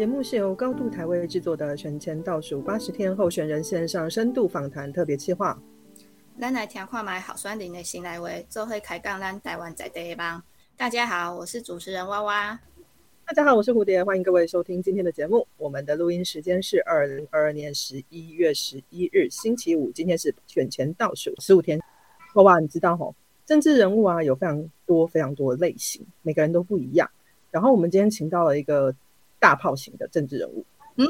本节目是由高度台位制作的选前倒数八十天候选人线上深度访谈特别企划。咱来听看卖好酸林的新来位，做会开杠咱台湾在地帮。大家好，我是主持人娃娃。大家好，我是蝴蝶，欢迎各位收听今天的节目。我们的录音时间是二零二二年十一月十一日星期五，今天是选前倒数十五天。娃娃，你知道吼，政治人物啊有非常多非常多的类型，每个人都不一样。然后我们今天请到了一个大炮型的政治人物。嗯，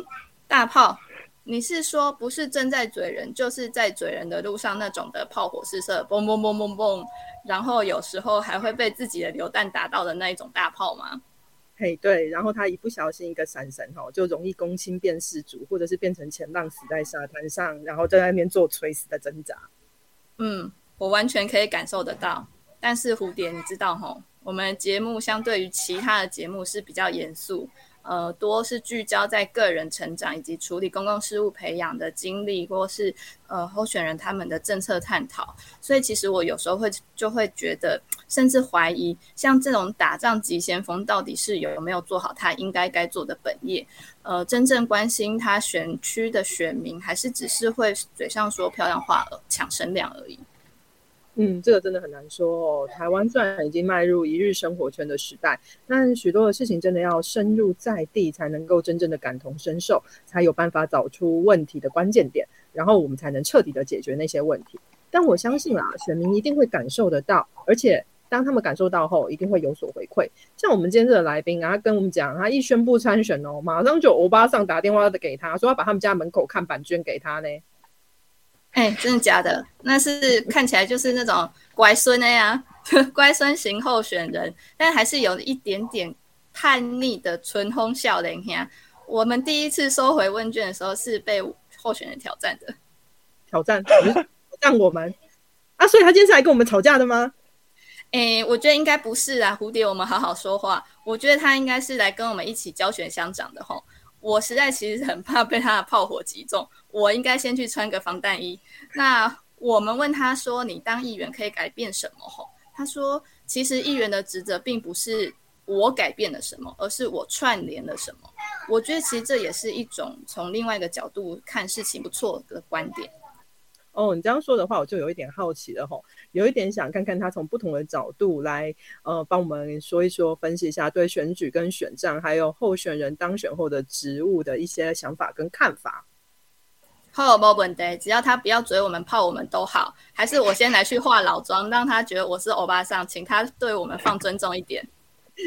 大炮，你是说不是正在嘴人，就是在嘴人的路上那种的炮火四射，嘣嘣嘣嘣嘣，然后有时候还会被自己的榴弹打到的那一种大炮吗？嘿，对，然后他一不小心一个闪神哈，就容易攻亲变世主，或者是变成前浪死在沙滩上，然后在那边做垂死的挣扎。嗯，我完全可以感受得到。但是蝴蝶，你知道吼，我们节目相对于其他的节目是比较严肃。呃，多是聚焦在个人成长以及处理公共事务培养的经历，或是呃候选人他们的政策探讨。所以其实我有时候会就会觉得，甚至怀疑，像这种打仗急先锋到底是有没有做好他应该该做的本业？呃，真正关心他选区的选民，还是只是会嘴上说漂亮话抢声量而已？嗯，这个真的很难说哦。台湾虽然已经迈入一日生活圈的时代，但许多的事情真的要深入在地，才能够真正的感同身受，才有办法找出问题的关键点，然后我们才能彻底的解决那些问题。但我相信啊，选民一定会感受得到，而且当他们感受到后，一定会有所回馈。像我们今天这个来宾啊，他跟我们讲，他一宣布参选哦，马上就欧巴桑打电话给他说，要把他们家门口看板捐给他呢。哎，真的假的？那是看起来就是那种乖孙的呀，乖孙型候选人，但还是有一点点叛逆的纯哄笑脸呀。我们第一次收回问卷的时候是被候选人挑战的，挑战挑战我们啊！所以他今天是来跟我们吵架的吗？哎，我觉得应该不是啊，蝴蝶，我们好好说话。我觉得他应该是来跟我们一起教选乡长的吼。我实在其实很怕被他的炮火击中，我应该先去穿个防弹衣。那我们问他说：“你当议员可以改变什么？”吼，他说：“其实议员的职责并不是我改变了什么，而是我串联了什么。”我觉得其实这也是一种从另外一个角度看事情不错的观点。哦，你这样说的话，我就有一点好奇了吼，有一点想看看他从不同的角度来，呃，帮我们说一说、分析一下对选举跟选战，还有候选人当选后的职务的一些想法跟看法。好，没问题，只要他不要追我们、泡我们都好。还是我先来去化老妆，让他觉得我是欧巴桑，请他对我们放尊重一点。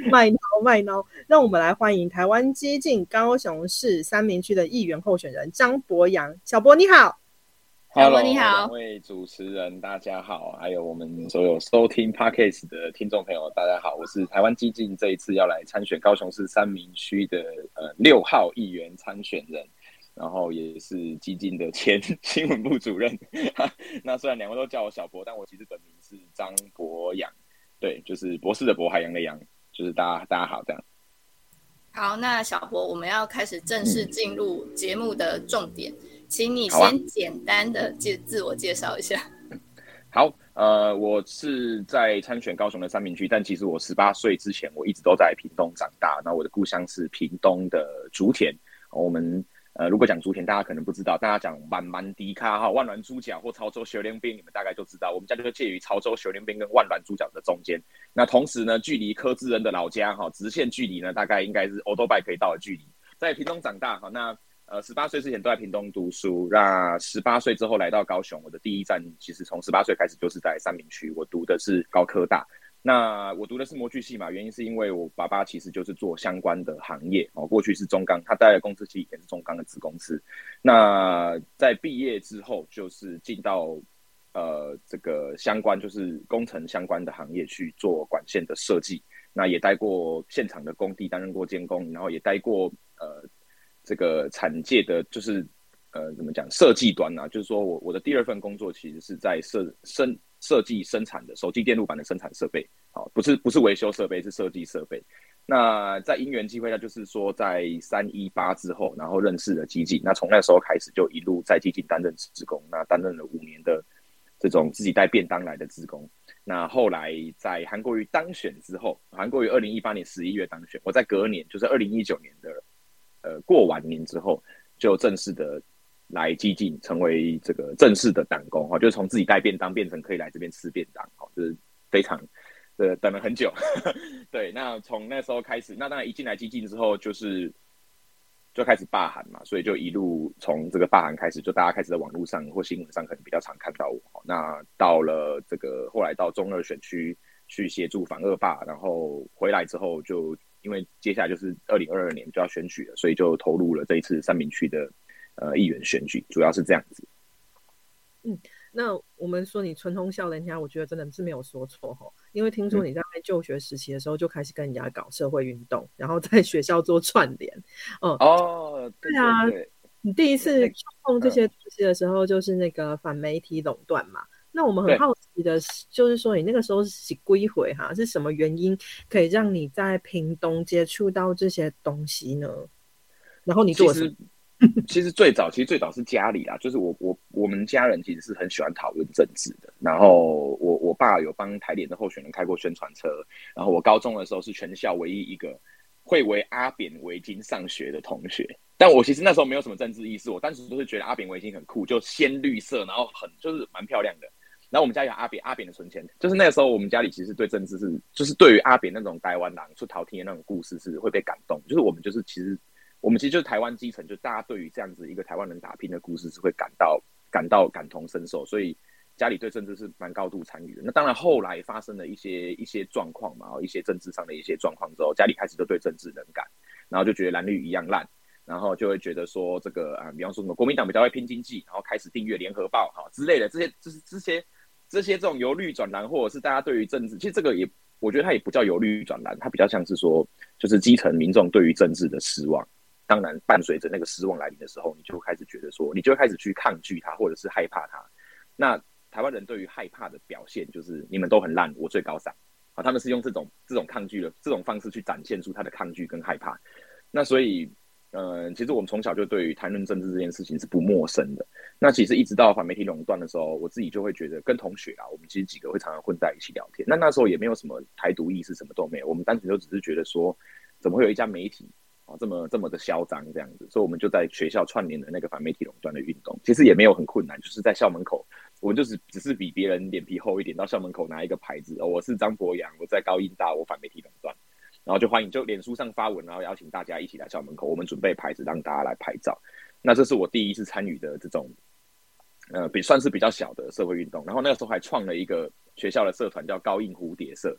卖孬卖孬，让我们来欢迎台湾接近高雄市三明区的议员候选人张博洋，小博你好。Hello，你好，两位主持人，大家好，还有我们所有收听 Podcast 的听众朋友，大家好，我是台湾激进这一次要来参选高雄市三明区的呃六号议员参选人，然后也是激进的前新闻部主任。那虽然两位都叫我小博，但我其实本名是张博洋，对，就是博士的博，海洋的洋，就是大家大家好这样。好，那小博，我们要开始正式进入节目的重点。请你先简单的介自我介绍一下。好，呃，我是在参选高雄的三明区，但其实我十八岁之前我一直都在屏东长大。那我的故乡是屏东的竹田。我们呃，如果讲竹田，大家可能不知道，大家讲万蛮迪卡哈万峦猪脚或潮州雪莲冰，你们大概就知道，我们家就介于潮州雪莲冰跟万峦猪脚的中间。那同时呢，距离柯志恩的老家哈，直线距离呢，大概应该是欧多拜可以到的距离。在屏东长大哈，那。呃，十八岁之前都在屏东读书，那十八岁之后来到高雄，我的第一站其实从十八岁开始就是在三明区，我读的是高科大。那我读的是模具系嘛，原因是因为我爸爸其实就是做相关的行业哦，过去是中钢，他待的公司其实也是中钢的子公司。那在毕业之后，就是进到呃这个相关就是工程相关的行业去做管线的设计，那也待过现场的工地，担任过监工，然后也待过呃。这个产界的就是呃，怎么讲设计端呢？就是说我我的第二份工作其实是在设生设计生产的手机电路板的生产设备，好，不是不是维修设备，是设计设备。那在因缘机会下，就是说在三一八之后，然后认识了基进，那从那时候开始就一路在基进担任职工，那担任了五年的这种自己带便当来的职工。那后来在韩国瑜当选之后，韩国瑜二零一八年十一月当选，我在隔年就是二零一九年的。呃过完年之后，就正式的来激进，成为这个正式的党工哈，就是从自己带便当变成可以来这边吃便当哈，就是非常呃等了很久。对，那从那时候开始，那当然一进来激进之后，就是就开始罢韩嘛，所以就一路从这个罢韩开始，就大家开始在网络上或新闻上可能比较常看到我。那到了这个后来到中二选区去协助反恶霸，然后回来之后就。因为接下来就是二零二二年就要选举了，所以就投入了这一次三明区的呃议员选举，主要是这样子。嗯，那我们说你春通笑人家，我觉得真的是没有说错哈。因为听说你在就学时期的时候就开始跟人家搞社会运动，然后在学校做串联。哦哦，对啊，你第一次碰这些东西的时候，就是那个反媒体垄断嘛。那我们很好奇的，就是说你那个时候是归回哈，是什么原因可以让你在屏东接触到这些东西呢？然后你做什么？其实最早，其实最早是家里啦，就是我我我们家人其实是很喜欢讨论政治的。然后我我爸有帮台联的候选人开过宣传车。然后我高中的时候是全校唯一一个会围阿扁围巾上学的同学。但我其实那时候没有什么政治意识，我当时就是觉得阿扁围巾很酷，就鲜绿色，然后很就是蛮漂亮的。然后我们家有阿扁，阿扁的存钱，就是那个时候我们家里其实对政治是，就是对于阿扁那种台湾狼出逃听的那种故事是会被感动，就是我们就是其实我们其实就是台湾基层，就大家对于这样子一个台湾人打拼的故事是会感到感到感同身受，所以家里对政治是蛮高度参与的。那当然后来发生了一些一些状况嘛，一些政治上的一些状况之后，家里开始就对政治冷感，然后就觉得蓝绿一样烂，然后就会觉得说这个啊，比方说什么国民党比较会拼经济，然后开始订阅联合报哈之类的这些，就是这些。这些这种由绿转蓝，或者是大家对于政治，其实这个也，我觉得它也不叫由绿转蓝，它比较像是说，就是基层民众对于政治的失望。当然，伴随着那个失望来临的时候，你就开始觉得说，你就开始去抗拒它，或者是害怕它。那台湾人对于害怕的表现，就是你们都很烂，我最高尚啊。他们是用这种这种抗拒的这种方式去展现出他的抗拒跟害怕。那所以。嗯，其实我们从小就对于谈论政治这件事情是不陌生的。那其实一直到反媒体垄断的时候，我自己就会觉得跟同学啊，我们其实几个会常常混在一起聊天。那那时候也没有什么台独意识，什么都没有。我们单纯就只是觉得说，怎么会有一家媒体啊这么这么的嚣张这样子？所以我们就在学校串联的那个反媒体垄断的运动，其实也没有很困难，就是在校门口，我就是只是比别人脸皮厚一点，到校门口拿一个牌子，哦我是张博洋，我在高音大，我反媒体垄断。然后就欢迎，就脸书上发文，然后邀请大家一起来校门口，我们准备牌子让大家来拍照。那这是我第一次参与的这种，呃，比算是比较小的社会运动。然后那个时候还创了一个学校的社团，叫高印蝴蝶社。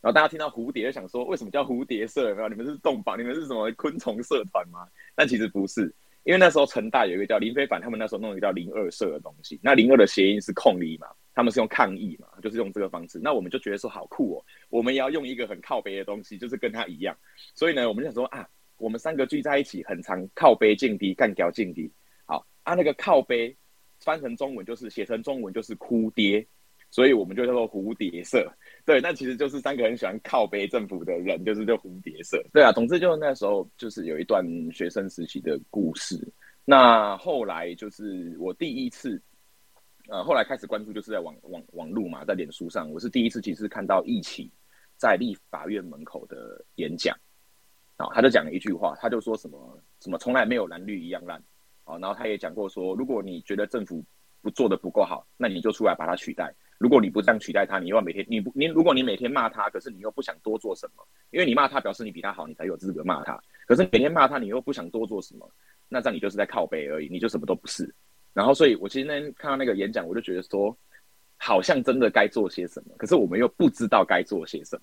然后大家听到蝴蝶，想说为什么叫蝴蝶社？没有，你们是动保，你们是什么昆虫社团吗？但其实不是，因为那时候成大有一个叫林非凡，他们那时候弄一个叫零二社的东西。那零二的谐音是控力嘛？他们是用抗议嘛，就是用这个方式。那我们就觉得说好酷哦，我们也要用一个很靠背的东西，就是跟他一样。所以呢，我们就想说啊，我们三个聚在一起，很常靠背劲敌，干掉劲敌。好，啊，那个靠背翻成中文就是写成中文就是哭爹，所以我们就叫做蝴蝶社。对，那其实就是三个很喜欢靠背政府的人，就是叫蝴蝶社。对啊，总之就是那时候就是有一段学生时期的故事。那后来就是我第一次。呃，后来开始关注，就是在网网网路嘛，在脸书上，我是第一次其实看到一起在立法院门口的演讲，啊，他就讲了一句话，他就说什么什么从来没有蓝绿一样烂，啊，然后他也讲过说，如果你觉得政府不做的不够好，那你就出来把它取代。如果你不这样取代他，你又要每天你不你如果你每天骂他，可是你又不想多做什么，因为你骂他表示你比他好，你才有资格骂他。可是每天骂他，你又不想多做什么，那这样你就是在靠背而已，你就什么都不是。然后，所以我其实那天看到那个演讲，我就觉得说，好像真的该做些什么，可是我们又不知道该做些什么。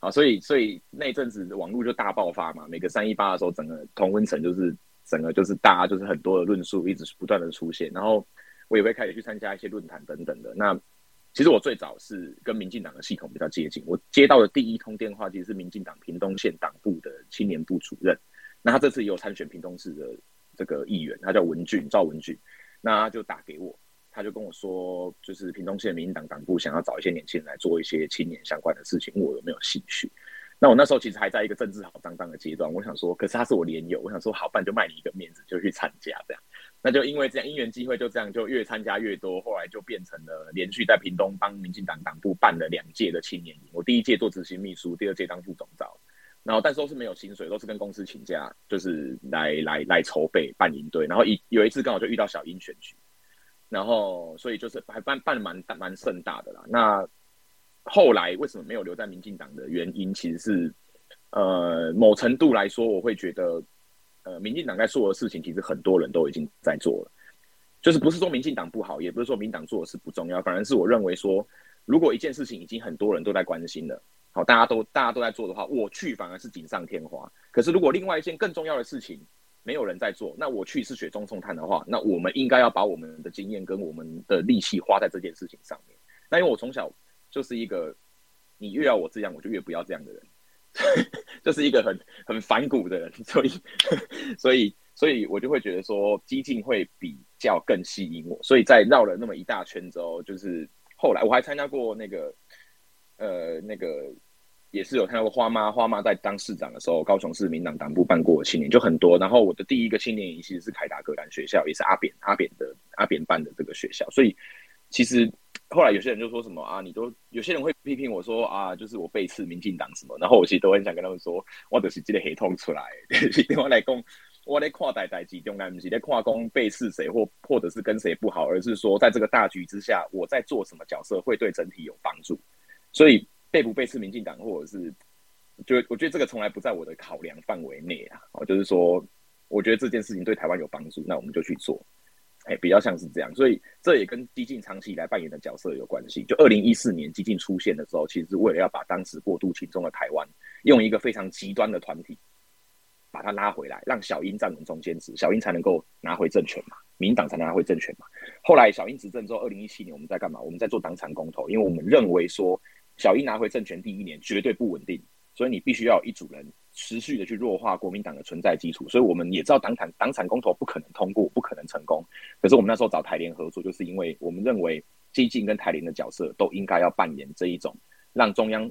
好，所以，所以那阵子网络就大爆发嘛，每个三一八的时候，整个同温层就是整个就是大家就是很多的论述一直不断的出现。然后我也会开始去参加一些论坛等等的。那其实我最早是跟民进党的系统比较接近，我接到的第一通电话其实是民进党屏东县党部的青年部主任。那他这次也有参选屏东市的这个议员，他叫文俊赵文俊。那他就打给我，他就跟我说，就是屏东县民进党党部想要找一些年轻人来做一些青年相关的事情，问我有没有兴趣。那我那时候其实还在一个政治好脏脏的阶段，我想说，可是他是我连友，我想说好办就卖你一个面子，就去参加这样。那就因为这样因缘机会，就这样就越参加越多，后来就变成了连续在屏东帮民进党党部办了两届的青年营。我第一届做执行秘书，第二届当副总召。然后但是都是没有薪水，都是跟公司请假，就是来来来筹备办营队。然后一有一次刚好就遇到小英选举，然后所以就是还办办的蛮蛮盛大的啦。那后来为什么没有留在民进党的原因，其实是呃某程度来说，我会觉得呃民进党在做的事情，其实很多人都已经在做了。就是不是说民进党不好，也不是说民党做的事不重要，反而是我认为说，如果一件事情已经很多人都在关心了。大家都大家都在做的话，我去反而是锦上添花。可是如果另外一件更重要的事情没有人在做，那我去是雪中送炭的话，那我们应该要把我们的经验跟我们的力气花在这件事情上面。那因为我从小就是一个，你越要我这样，我就越不要这样的人，就是一个很很反骨的人，所以 所以所以我就会觉得说激进会比较更吸引我。所以在绕了那么一大圈之后，就是后来我还参加过那个。呃，那个也是有看到过花妈，花妈在当市长的时候，高雄市民党党部办过青年，就很多。然后我的第一个青年营其实是凯达格兰学校，也是阿扁阿扁的阿扁办的这个学校。所以其实后来有些人就说什么啊，你都有些人会批评我说啊，就是我背刺民进党什么。然后我其实都很想跟他们说，我就是记得黑痛出来，我来讲，我在跨代代集中，不是在跨工背刺谁或或者是跟谁不好，而是说在这个大局之下，我在做什么角色会对整体有帮助。所以被不被是民进党，或者是，就我觉得这个从来不在我的考量范围内啊。哦，就是说，我觉得这件事情对台湾有帮助，那我们就去做。哎，比较像是这样。所以这也跟激进长期以来扮演的角色有关系。就二零一四年激进出现的时候，其实是为了要把当时过度轻重的台湾，用一个非常极端的团体，把它拉回来，让小英站稳中间值，小英才能够拿回政权嘛。民党才能拿回政权嘛。后来小英执政之后，二零一七年我们在干嘛？我们在做党产公投，因为我们认为说。小英拿回政权第一年绝对不稳定，所以你必须要有一组人持续的去弱化国民党的存在基础。所以我们也知道党产党产公投不可能通过，不可能成功。可是我们那时候找台联合作，就是因为我们认为激进跟台联的角色都应该要扮演这一种让中央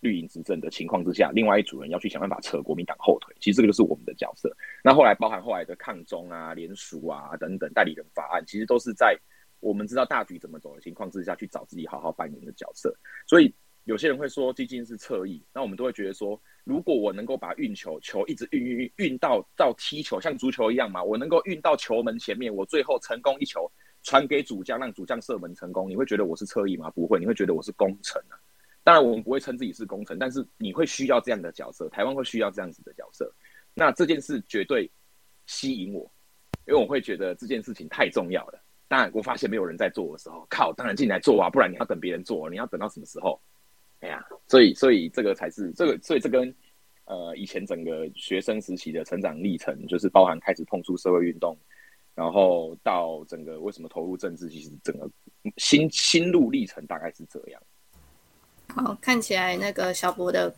绿营执政的情况之下，另外一组人要去想办法扯国民党后腿。其实这个就是我们的角色。那后来包含后来的抗中啊、联署啊等等代理人法案，其实都是在。我们知道大局怎么走的情况之下去找自己好好扮演的角色，所以有些人会说基金是侧翼，那我们都会觉得说，如果我能够把运球球一直运运运运到到踢球，像足球一样嘛，我能够运到球门前面，我最后成功一球传给主将，让主将射门成功，你会觉得我是侧翼吗？不会，你会觉得我是功臣啊。当然我们不会称自己是功臣，但是你会需要这样的角色，台湾会需要这样子的角色。那这件事绝对吸引我，因为我会觉得这件事情太重要了。当然，我发现没有人在做的时候，靠，当然进来做啊，不然你要等别人做，你要等到什么时候？哎呀，所以，所以这个才是这个，所以这跟呃以前整个学生时期的成长历程，就是包含开始碰触社会运动，然后到整个为什么投入政治，其实整个心心路历程大概是这样。好，看起来那个小博的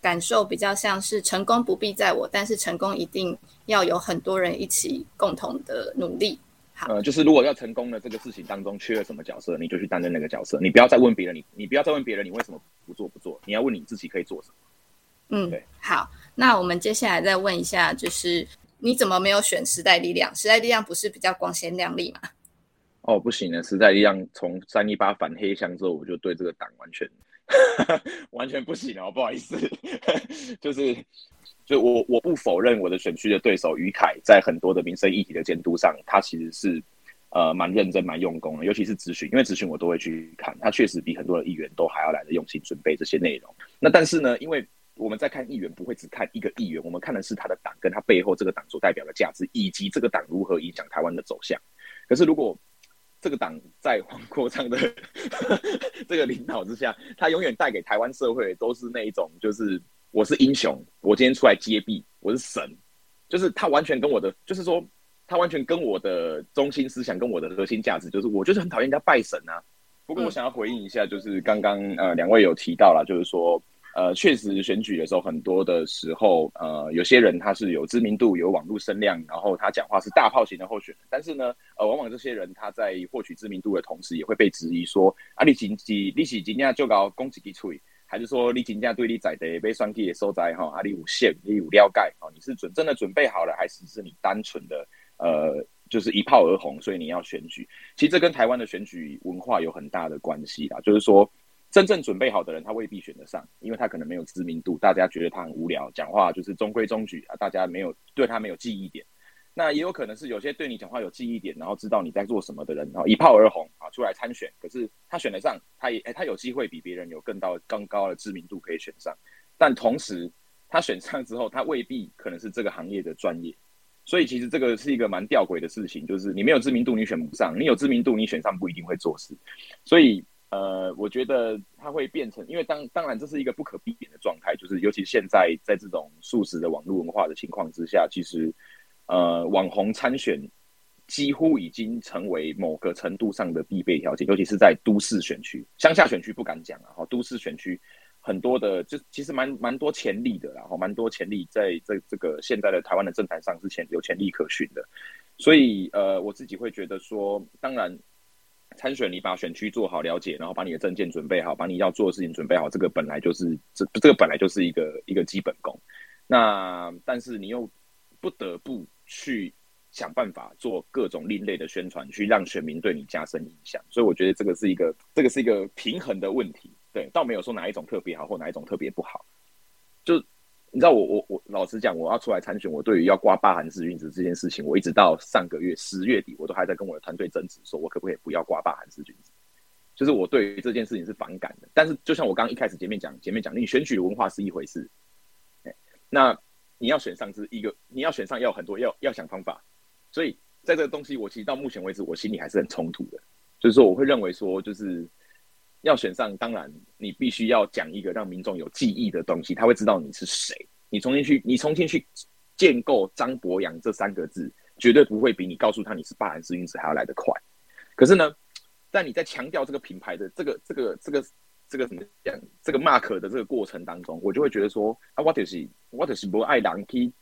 感受比较像是成功不必在我，但是成功一定要有很多人一起共同的努力。呃，就是如果要成功的这个事情当中缺了什么角色，你就去担任那个角色。你不要再问别人，你你不要再问别人，你为什么不做不做？你要问你自己可以做什么。嗯，对。好，那我们接下来再问一下，就是你怎么没有选时代力量？时代力量不是比较光鲜亮丽吗？哦，不行的，时代力量从三一八反黑箱之后，我就对这个党完全 完全不行了，不好意思，就是。就我我不否认我的选区的对手于凯在很多的民生议题的监督上，他其实是呃蛮认真蛮用功的，尤其是咨询，因为咨询我都会去看，他确实比很多的议员都还要来的用心准备这些内容。那但是呢，因为我们在看议员不会只看一个议员，我们看的是他的党跟他背后这个党所代表的价值，以及这个党如何影响台湾的走向。可是如果这个党在黄国昌的 这个领导之下，他永远带给台湾社会都是那一种就是。我是英雄，我今天出来揭弊，我是神，就是他完全跟我的，就是说他完全跟我的中心思想跟我的核心价值，就是我就是很讨厌人家拜神啊。不过我想要回应一下，就是刚刚呃两位有提到了，就是说呃确实选举的时候很多的时候呃有些人他是有知名度有网络声量，然后他讲话是大炮型的候选人，但是呢呃往往这些人他在获取知名度的同时也会被质疑说啊你经济你是今天就搞攻击基础。还是说你真正对你在的被双 K 的收在哈，啊你有线你有了解哦，你是准真的准备好了，还是是你单纯的呃就是一炮而红，所以你要选举？其实这跟台湾的选举文化有很大的关系啦。就是说，真正准备好的人，他未必选得上，因为他可能没有知名度，大家觉得他很无聊，讲话就是中规中矩啊，大家没有对他没有记忆点。那也有可能是有些对你讲话有记忆点，然后知道你在做什么的人，然后一炮而红啊，出来参选。可是他选得上，他也哎，他有机会比别人有更高更高的知名度可以选上。但同时，他选上之后，他未必可能是这个行业的专业。所以其实这个是一个蛮吊诡的事情，就是你没有知名度，你选不上；你有知名度，你选上不一定会做事。所以呃，我觉得它会变成，因为当当然这是一个不可避免的状态，就是尤其现在在这种素食的网络文化的情况之下，其实。呃，网红参选几乎已经成为某个程度上的必备条件，尤其是在都市选区，乡下选区不敢讲啊。哈，都市选区很多的，就其实蛮蛮多潜力的，然后蛮多潜力在这这个现在的台湾的政坛上是潜有潜力可循的。所以，呃，我自己会觉得说，当然参选你把选区做好了解，然后把你的证件准备好，把你要做的事情准备好，这个本来就是这这个本来就是一个一个基本功。那但是你又不得不。去想办法做各种另类的宣传，去让选民对你加深印象。所以我觉得这个是一个，这个是一个平衡的问题。对，倒没有说哪一种特别好或哪一种特别不好。就你知道，我我我老实讲，我要出来参选，我对于要挂八韩式君子这件事情，我一直到上个月十月底，我都还在跟我的团队争执，说我可不可以不要挂八韩式君子。就是我对于这件事情是反感的。但是就像我刚刚一开始前面讲，前面讲，你选举的文化是一回事，那。你要选上是一个，你要选上要很多，要要想方法。所以在这个东西，我其实到目前为止，我心里还是很冲突的。就是说，我会认为说，就是要选上，当然你必须要讲一个让民众有记忆的东西，他会知道你是谁。你重新去，你重新去建构张博洋这三个字，绝对不会比你告诉他你是霸韩之运子还要来得快。可是呢，在你在强调这个品牌的这个这个这个。这个怎么讲？这个 mark 的这个过程当中，我就会觉得说啊，我就是我就是不爱人去，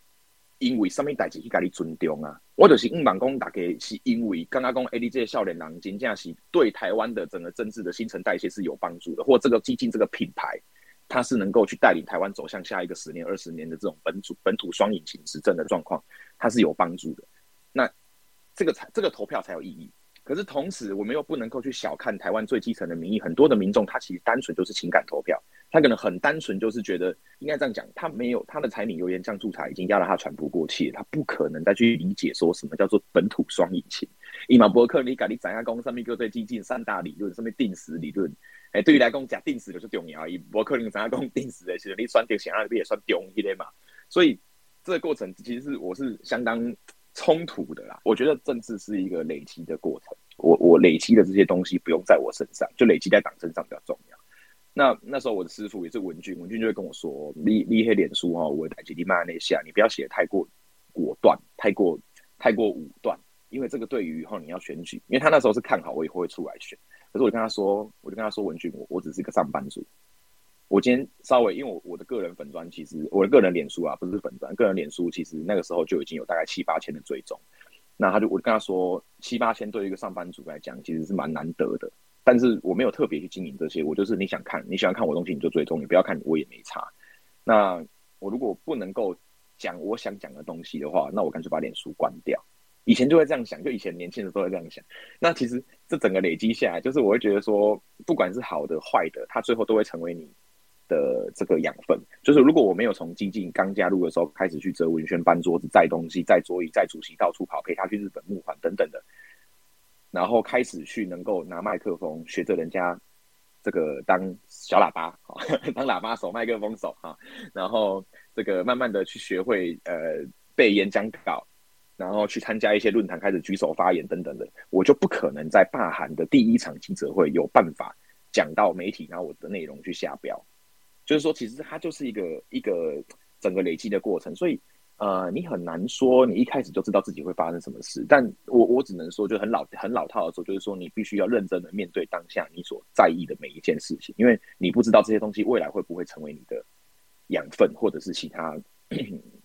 因为什么代志去给你尊重啊？我就是唔忙讲大概是因为刚刚讲 A D 这些少年人真正是对台湾的整个政治的新陈代谢是有帮助的，或这个基金这个品牌，它是能够去带领台湾走向下一个十年、二十年的这种本土本土双引擎执政的状况，它是有帮助的。那这个才这个投票才有意义。可是同时，我们又不能够去小看台湾最基层的民意。很多的民众，他其实单纯就是情感投票，他可能很单纯就是觉得，应该这样讲，他没有他的柴米油盐酱醋茶已经压得他喘不过气，他不可能再去理解说什么叫做本土双引擎。伊马伯克，你讲你展下公上面就对激进三大理论，上面定时理论，哎，对于来讲讲定时就是重要。伊伯克林展下公定时的，其实你算定想要不也算重一点嘛。所以这个过程其实是我是相当。冲突的啦，我觉得政治是一个累积的过程。我我累积的这些东西不用在我身上，就累积在党身上比较重要。那那时候我的师傅也是文俊，文俊就会跟我说：“你你黑脸书哈，我在基地骂那下，你不要写太过果断，太过太过武断，因为这个对于以后你要选举，因为他那时候是看好我以后会出来选。可是我跟他说，我就跟他说，文俊，我我只是一个上班族。”我今天稍微，因为我我的个人粉砖，其实我的个人脸书啊，不是粉砖，个人脸书其实那个时候就已经有大概七八千的追踪。那他就我跟他说，七八千对于一个上班族来讲，其实是蛮难得的。但是我没有特别去经营这些，我就是你想看，你喜欢看我东西你就追踪，你不要看我也没差。那我如果不能够讲我想讲的东西的话，那我干脆把脸书关掉。以前就会这样想，就以前年轻的时候会这样想。那其实这整个累积下来，就是我会觉得说，不管是好的坏的，它最后都会成为你。的这个养分，就是如果我没有从激进刚加入的时候开始去折文宣、搬桌子、载东西、载桌椅、载主席到处跑，陪他去日本募款等等的，然后开始去能够拿麦克风学着人家这个当小喇叭啊，当喇叭手、麦克风手啊，然后这个慢慢的去学会呃背演讲稿，然后去参加一些论坛，开始举手发言等等的，我就不可能在罢韩的第一场记者会有办法讲到媒体，然后我的内容去下标。就是说，其实它就是一个一个整个累积的过程，所以呃，你很难说你一开始就知道自己会发生什么事。但我我只能说，就很老很老套的说，就是说你必须要认真的面对当下你所在意的每一件事情，因为你不知道这些东西未来会不会成为你的养分，或者是其他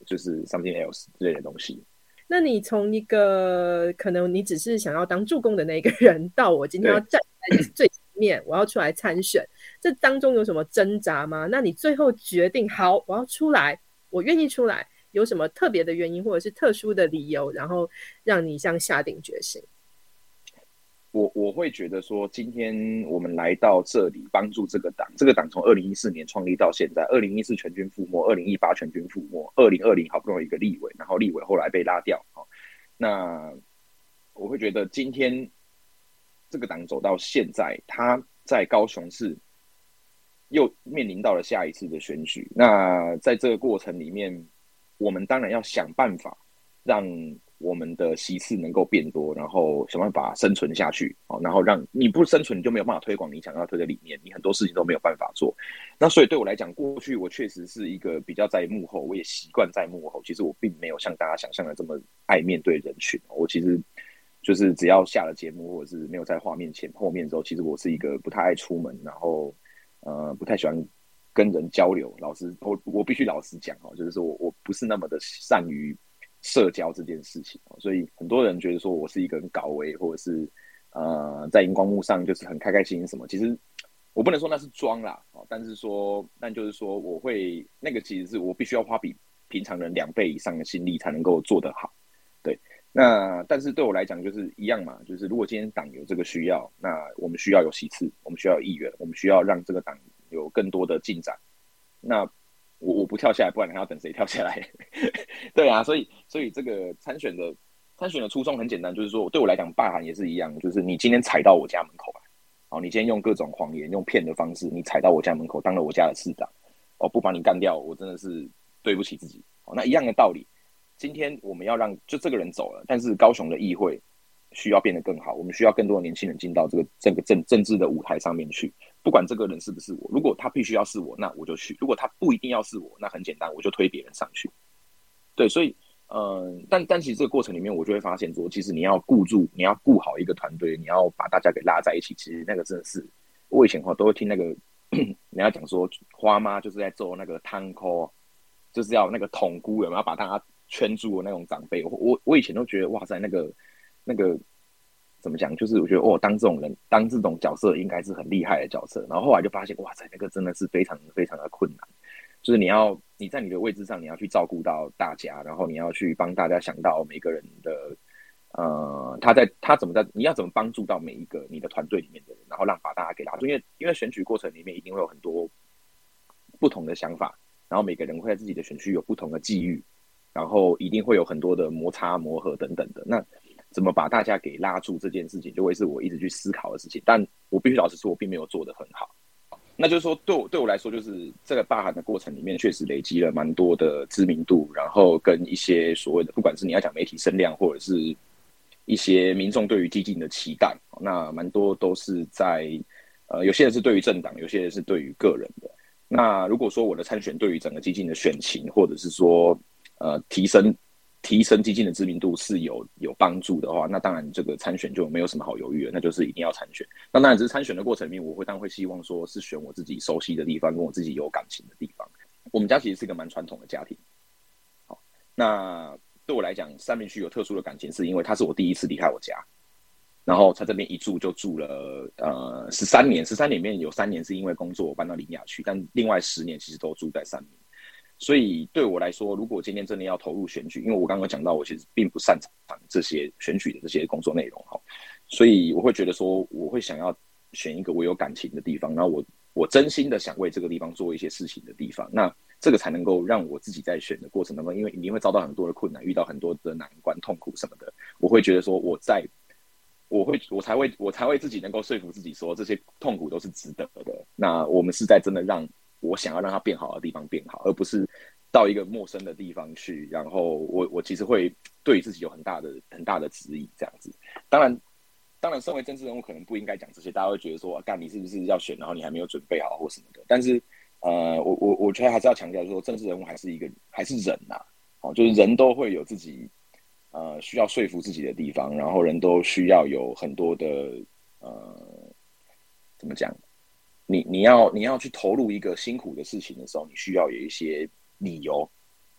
就是 something else 之类的东西。那你从一个可能你只是想要当助攻的那个人，到我今天要站在最前。面我要出来参选，这当中有什么挣扎吗？那你最后决定好，我要出来，我愿意出来，有什么特别的原因或者是特殊的理由，然后让你这样下定决心？我我会觉得说，今天我们来到这里帮助这个党，这个党从二零一四年创立到现在，二零一四全军覆没，二零一八全军覆没，二零二零好不容易一个立委，然后立委后来被拉掉，哦，那我会觉得今天这个党走到现在，他在高雄市又面临到了下一次的选举，那在这个过程里面，我们当然要想办法让。我们的席次能够变多，然后想办法生存下去，哦，然后让你不生存，你就没有办法推广你想要推的理念，你很多事情都没有办法做。那所以对我来讲，过去我确实是一个比较在幕后，我也习惯在幕后。其实我并没有像大家想象的这么爱面对人群。我其实就是只要下了节目，或者是没有在画面前后面之后，其实我是一个不太爱出门，然后呃不太喜欢跟人交流。老实，我我必须老实讲哦，就是说我我不是那么的善于。社交这件事情哦，所以很多人觉得说我是一个很高危，或者是呃在荧光幕上就是很开开心心什么。其实我不能说那是装啦，哦，但是说，但就是说我会那个其实是我必须要花比平常人两倍以上的心力才能够做得好。对，那但是对我来讲就是一样嘛，就是如果今天党有这个需要，那我们需要有席次，我们需要议员，我们需要让这个党有更多的进展。那我我不跳下来，不然还要等谁跳下来？对啊，所以所以这个参选的参选的初衷很简单，就是说对我来讲，罢韩也是一样，就是你今天踩到我家门口来，哦，你今天用各种谎言、用骗的方式，你踩到我家门口，当了我家的市长，哦，不把你干掉，我真的是对不起自己。哦，那一样的道理，今天我们要让就这个人走了，但是高雄的议会。需要变得更好，我们需要更多的年轻人进到这个这个政政治的舞台上面去。不管这个人是不是我，如果他必须要是我，那我就去；如果他不一定要是我，那很简单，我就推别人上去。对，所以，嗯，但但其实这个过程里面，我就会发现说，其实你要顾住，你要顾好一个团队，你要把大家给拉在一起。其实那个真的是，我以前话都会听那个 人家讲说，花妈就是在做那个汤锅，就是要那个统姑，有没有把大家圈住的那种长辈？我我我以前都觉得，哇塞，那个。那个怎么讲？就是我觉得哦，当这种人，当这种角色，应该是很厉害的角色。然后后来就发现，哇塞，那个真的是非常非常的困难。就是你要你在你的位置上，你要去照顾到大家，然后你要去帮大家想到每个人的呃，他在他怎么在，你要怎么帮助到每一个你的团队里面的人，然后让把大家给拉住。因为因为选举过程里面一定会有很多不同的想法，然后每个人会在自己的选区有不同的际遇，然后一定会有很多的摩擦磨合等等的。那怎么把大家给拉住这件事情，就会是我一直去思考的事情。但我必须老实说，我并没有做得很好。那就是说，对我对我来说，就是这个罢韩的过程里面，确实累积了蛮多的知名度，然后跟一些所谓的，不管是你要讲媒体声量，或者是一些民众对于激进的期待，那蛮多都是在呃，有些人是对于政党，有些人是对于个人的。那如果说我的参选对于整个激进的选情，或者是说呃提升。提升基金的知名度是有有帮助的话，那当然这个参选就没有什么好犹豫的，那就是一定要参选。那当然只是参选的过程里面，我会当然会希望说是选我自己熟悉的地方，跟我自己有感情的地方。我们家其实是一个蛮传统的家庭。好，那对我来讲，三明区有特殊的感情，是因为他是我第一次离开我家，然后在这边一住就住了呃十三年，十三年里面有三年是因为工作搬到林雅区，但另外十年其实都住在三明。所以对我来说，如果今天真的要投入选举，因为我刚刚讲到，我其实并不擅长这些选举的这些工作内容哈，所以我会觉得说，我会想要选一个我有感情的地方，然后我我真心的想为这个地方做一些事情的地方，那这个才能够让我自己在选的过程当中，因为一定会遭到很多的困难，遇到很多的难关、痛苦什么的，我会觉得说，我在我会我才会我才会自己能够说服自己说，这些痛苦都是值得的。那我们是在真的让。我想要让它变好的地方变好，而不是到一个陌生的地方去。然后我我其实会对自己有很大的很大的质疑，这样子。当然，当然，身为政治人物可能不应该讲这些，大家会觉得说，干你是不是要选，然后你还没有准备好或什么的。但是，呃，我我我觉得还是要强调说，政治人物还是一个还是人呐，哦，就是人都会有自己呃需要说服自己的地方，然后人都需要有很多的呃怎么讲？你你要你要去投入一个辛苦的事情的时候，你需要有一些理由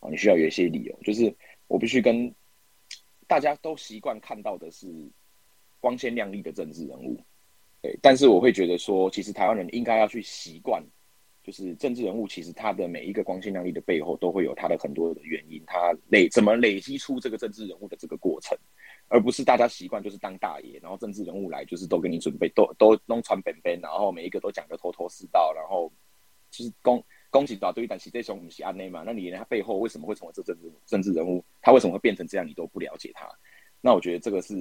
啊，你需要有一些理由。就是我必须跟大家都习惯看到的是光鲜亮丽的政治人物，对。但是我会觉得说，其实台湾人应该要去习惯，就是政治人物其实他的每一个光鲜亮丽的背后都会有他的很多的原因，他累怎么累积出这个政治人物的这个过程，而不是大家习惯就是当大爷，然后政治人物来就是都给你准备都都弄传本本，然后每一个都讲的头头是道，然后就是恭恭喜大对但其这种不是安内嘛？那你连他背后为什么会成为这政治政治人物，他为什么会变成这样，你都不了解他？那我觉得这个是，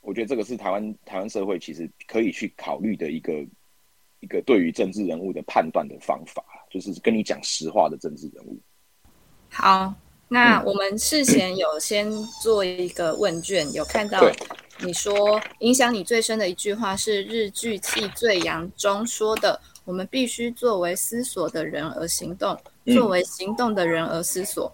我觉得这个是台湾台湾社会其实可以去考虑的一个。一个对于政治人物的判断的方法，就是跟你讲实话的政治人物。好，那我们事前有先做一个问卷，有看到你说影响你最深的一句话是日剧《替罪羊》中说的：“我们必须作为思索的人而行动，作为行动的人而思索。”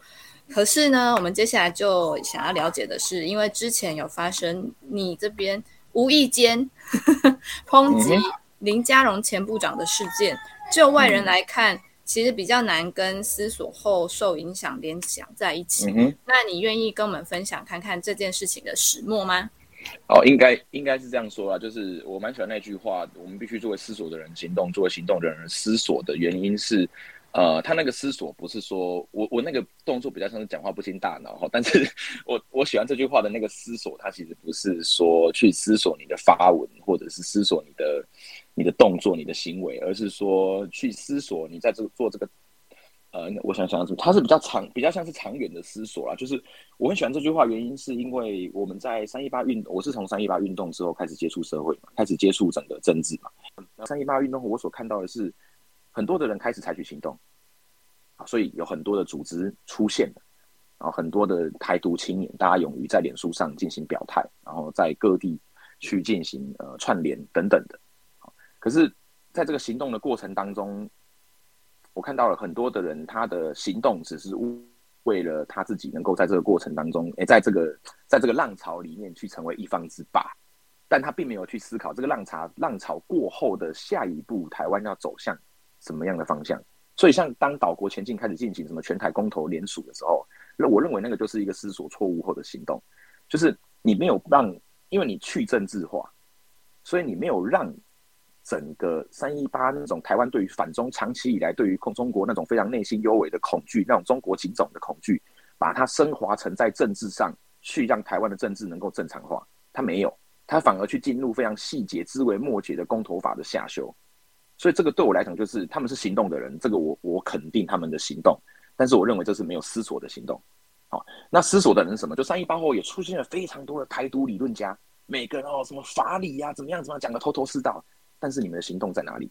可是呢，我们接下来就想要了解的是，因为之前有发生你这边无意间 抨击。林佳荣前部长的事件，就外人来看，其实比较难跟思索后受影响联想在一起。那你愿意跟我们分享看看这件事情的始末吗？哦，应该应该是这样说啦，就是我蛮喜欢那句话，我们必须作为思索的人行动，作为行动的人思索的原因是。呃，他那个思索不是说我我那个动作比较像是讲话不经大脑哈，但是 我我喜欢这句话的那个思索，它其实不是说去思索你的发文或者是思索你的你的动作、你的行为，而是说去思索你在这个做这个呃，我想想，它是比较长、比较像是长远的思索啦。就是我很喜欢这句话，原因是因为我们在三一八运，我是从三一八运动之后开始接触社会嘛，开始接触整个政治嘛。三一八运动我所看到的是。很多的人开始采取行动，啊，所以有很多的组织出现了，然后很多的台独青年，大家勇于在脸书上进行表态，然后在各地去进行呃串联等等的。可是，在这个行动的过程当中，我看到了很多的人，他的行动只是为了他自己能够在这个过程当中，诶，在这个在这个浪潮里面去成为一方之霸，但他并没有去思考这个浪潮浪潮过后的下一步，台湾要走向。什么样的方向？所以，像当岛国前进开始进行什么全台公投联署的时候，那我认为那个就是一个思索错误后的行动，就是你没有让，因为你去政治化，所以你没有让整个三一八那种台湾对于反中长期以来对于空中国那种非常内心幽微的恐惧，那种中国情种的恐惧，把它升华成在政治上去让台湾的政治能够正常化。他没有，他反而去进入非常细节、枝微末节的公投法的下修。所以这个对我来讲，就是他们是行动的人，这个我我肯定他们的行动，但是我认为这是没有思索的行动。好，那思索的人是什么？就三一八后也出现了非常多的台独理论家，每个人哦什么法理呀，怎么样怎么样讲的头头是道，但是你们的行动在哪里？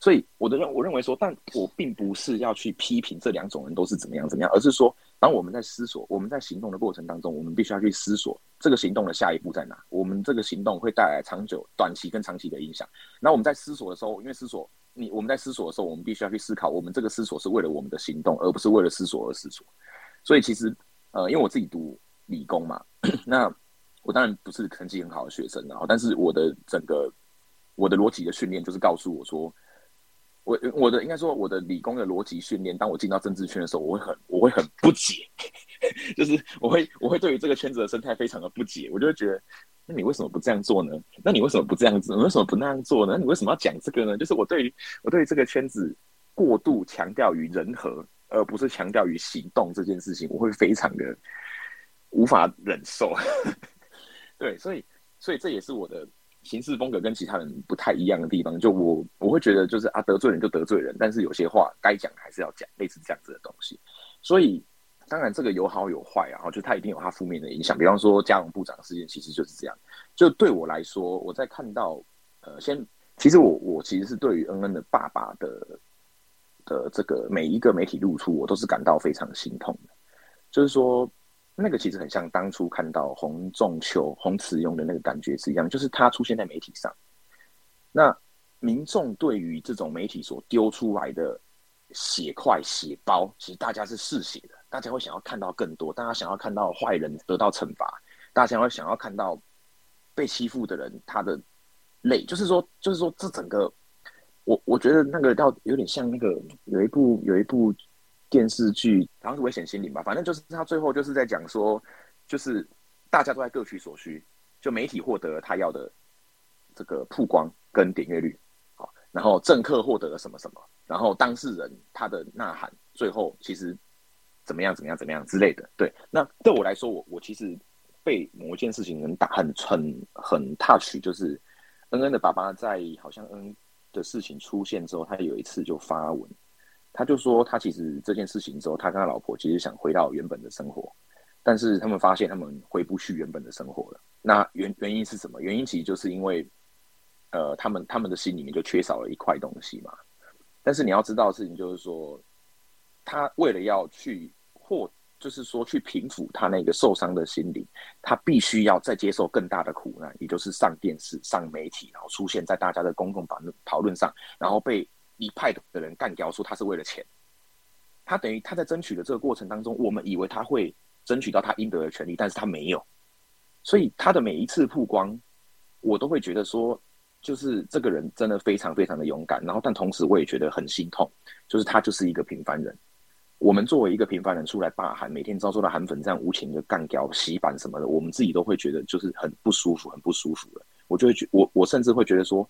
所以我的认我认为说，但我并不是要去批评这两种人都是怎么样怎么样，而是说。当我们在思索，我们在行动的过程当中，我们必须要去思索这个行动的下一步在哪。我们这个行动会带来长久、短期跟长期的影响。那我们在思索的时候，因为思索，你我们在思索的时候，我们必须要去思考，我们这个思索是为了我们的行动，而不是为了思索而思索。所以其实，呃，因为我自己读理工嘛，那我当然不是成绩很好的学生，然后，但是我的整个我的逻辑的训练就是告诉我说。我我的应该说我的理工的逻辑训练，当我进到政治圈的时候，我会很我会很不解，就是我会我会对于这个圈子的生态非常的不解，我就会觉得，那你为什么不这样做呢？那你为什么不这样子？为什么不那样做呢？你为什么要讲这个呢？就是我对于我对于这个圈子过度强调于人和，而不是强调于行动这件事情，我会非常的无法忍受。对，所以所以这也是我的。行事风格跟其他人不太一样的地方，就我我会觉得就是啊得罪人就得罪人，但是有些话该讲还是要讲，类似这样子的东西。所以当然这个有好有坏啊，就它一定有它负面的影响。比方说嘉荣部长事件其实就是这样。就对我来说，我在看到呃，先其实我我其实是对于恩恩的爸爸的的这个每一个媒体露出，我都是感到非常心痛的，就是说。那个其实很像当初看到洪仲秋、洪慈用的那个感觉是一样，就是他出现在媒体上。那民众对于这种媒体所丢出来的血块、血包，其实大家是嗜血的，大家会想要看到更多，大家想要看到坏人得到惩罚，大家会想要看到被欺负的人他的泪，就是说，就是说，这整个，我我觉得那个要有点像那个有一部有一部。电视剧好像是危险心灵吧，反正就是他最后就是在讲说，就是大家都在各取所需，就媒体获得了他要的这个曝光跟点阅率，好，然后政客获得了什么什么，然后当事人他的呐喊，最后其实怎么样怎么样怎么样之类的。对，那对我来说，我我其实被某一件事情很打很很很 touch，就是恩恩的爸爸在好像恩的事情出现之后，他有一次就发文，他就说他其实这件事情之后，他跟他老婆其实想回到原本的生活，但是他们发现他们回不去原本的生活了。那原原因是什么？原因其实就是因为。呃，他们他们的心里面就缺少了一块东西嘛。但是你要知道的事情就是说，他为了要去获就是说去平复他那个受伤的心灵，他必须要再接受更大的苦难，也就是上电视、上媒体，然后出现在大家的公共讨论讨论上，然后被一派的人干掉，说他是为了钱。他等于他在争取的这个过程当中，我们以为他会争取到他应得的权利，但是他没有。所以他的每一次曝光，我都会觉得说。就是这个人真的非常非常的勇敢，然后但同时我也觉得很心痛，就是他就是一个平凡人。我们作为一个平凡人出来罢韩，每天遭受到韩粉这样无情的干掉、洗版什么的，我们自己都会觉得就是很不舒服、很不舒服的。我就会觉我我甚至会觉得说，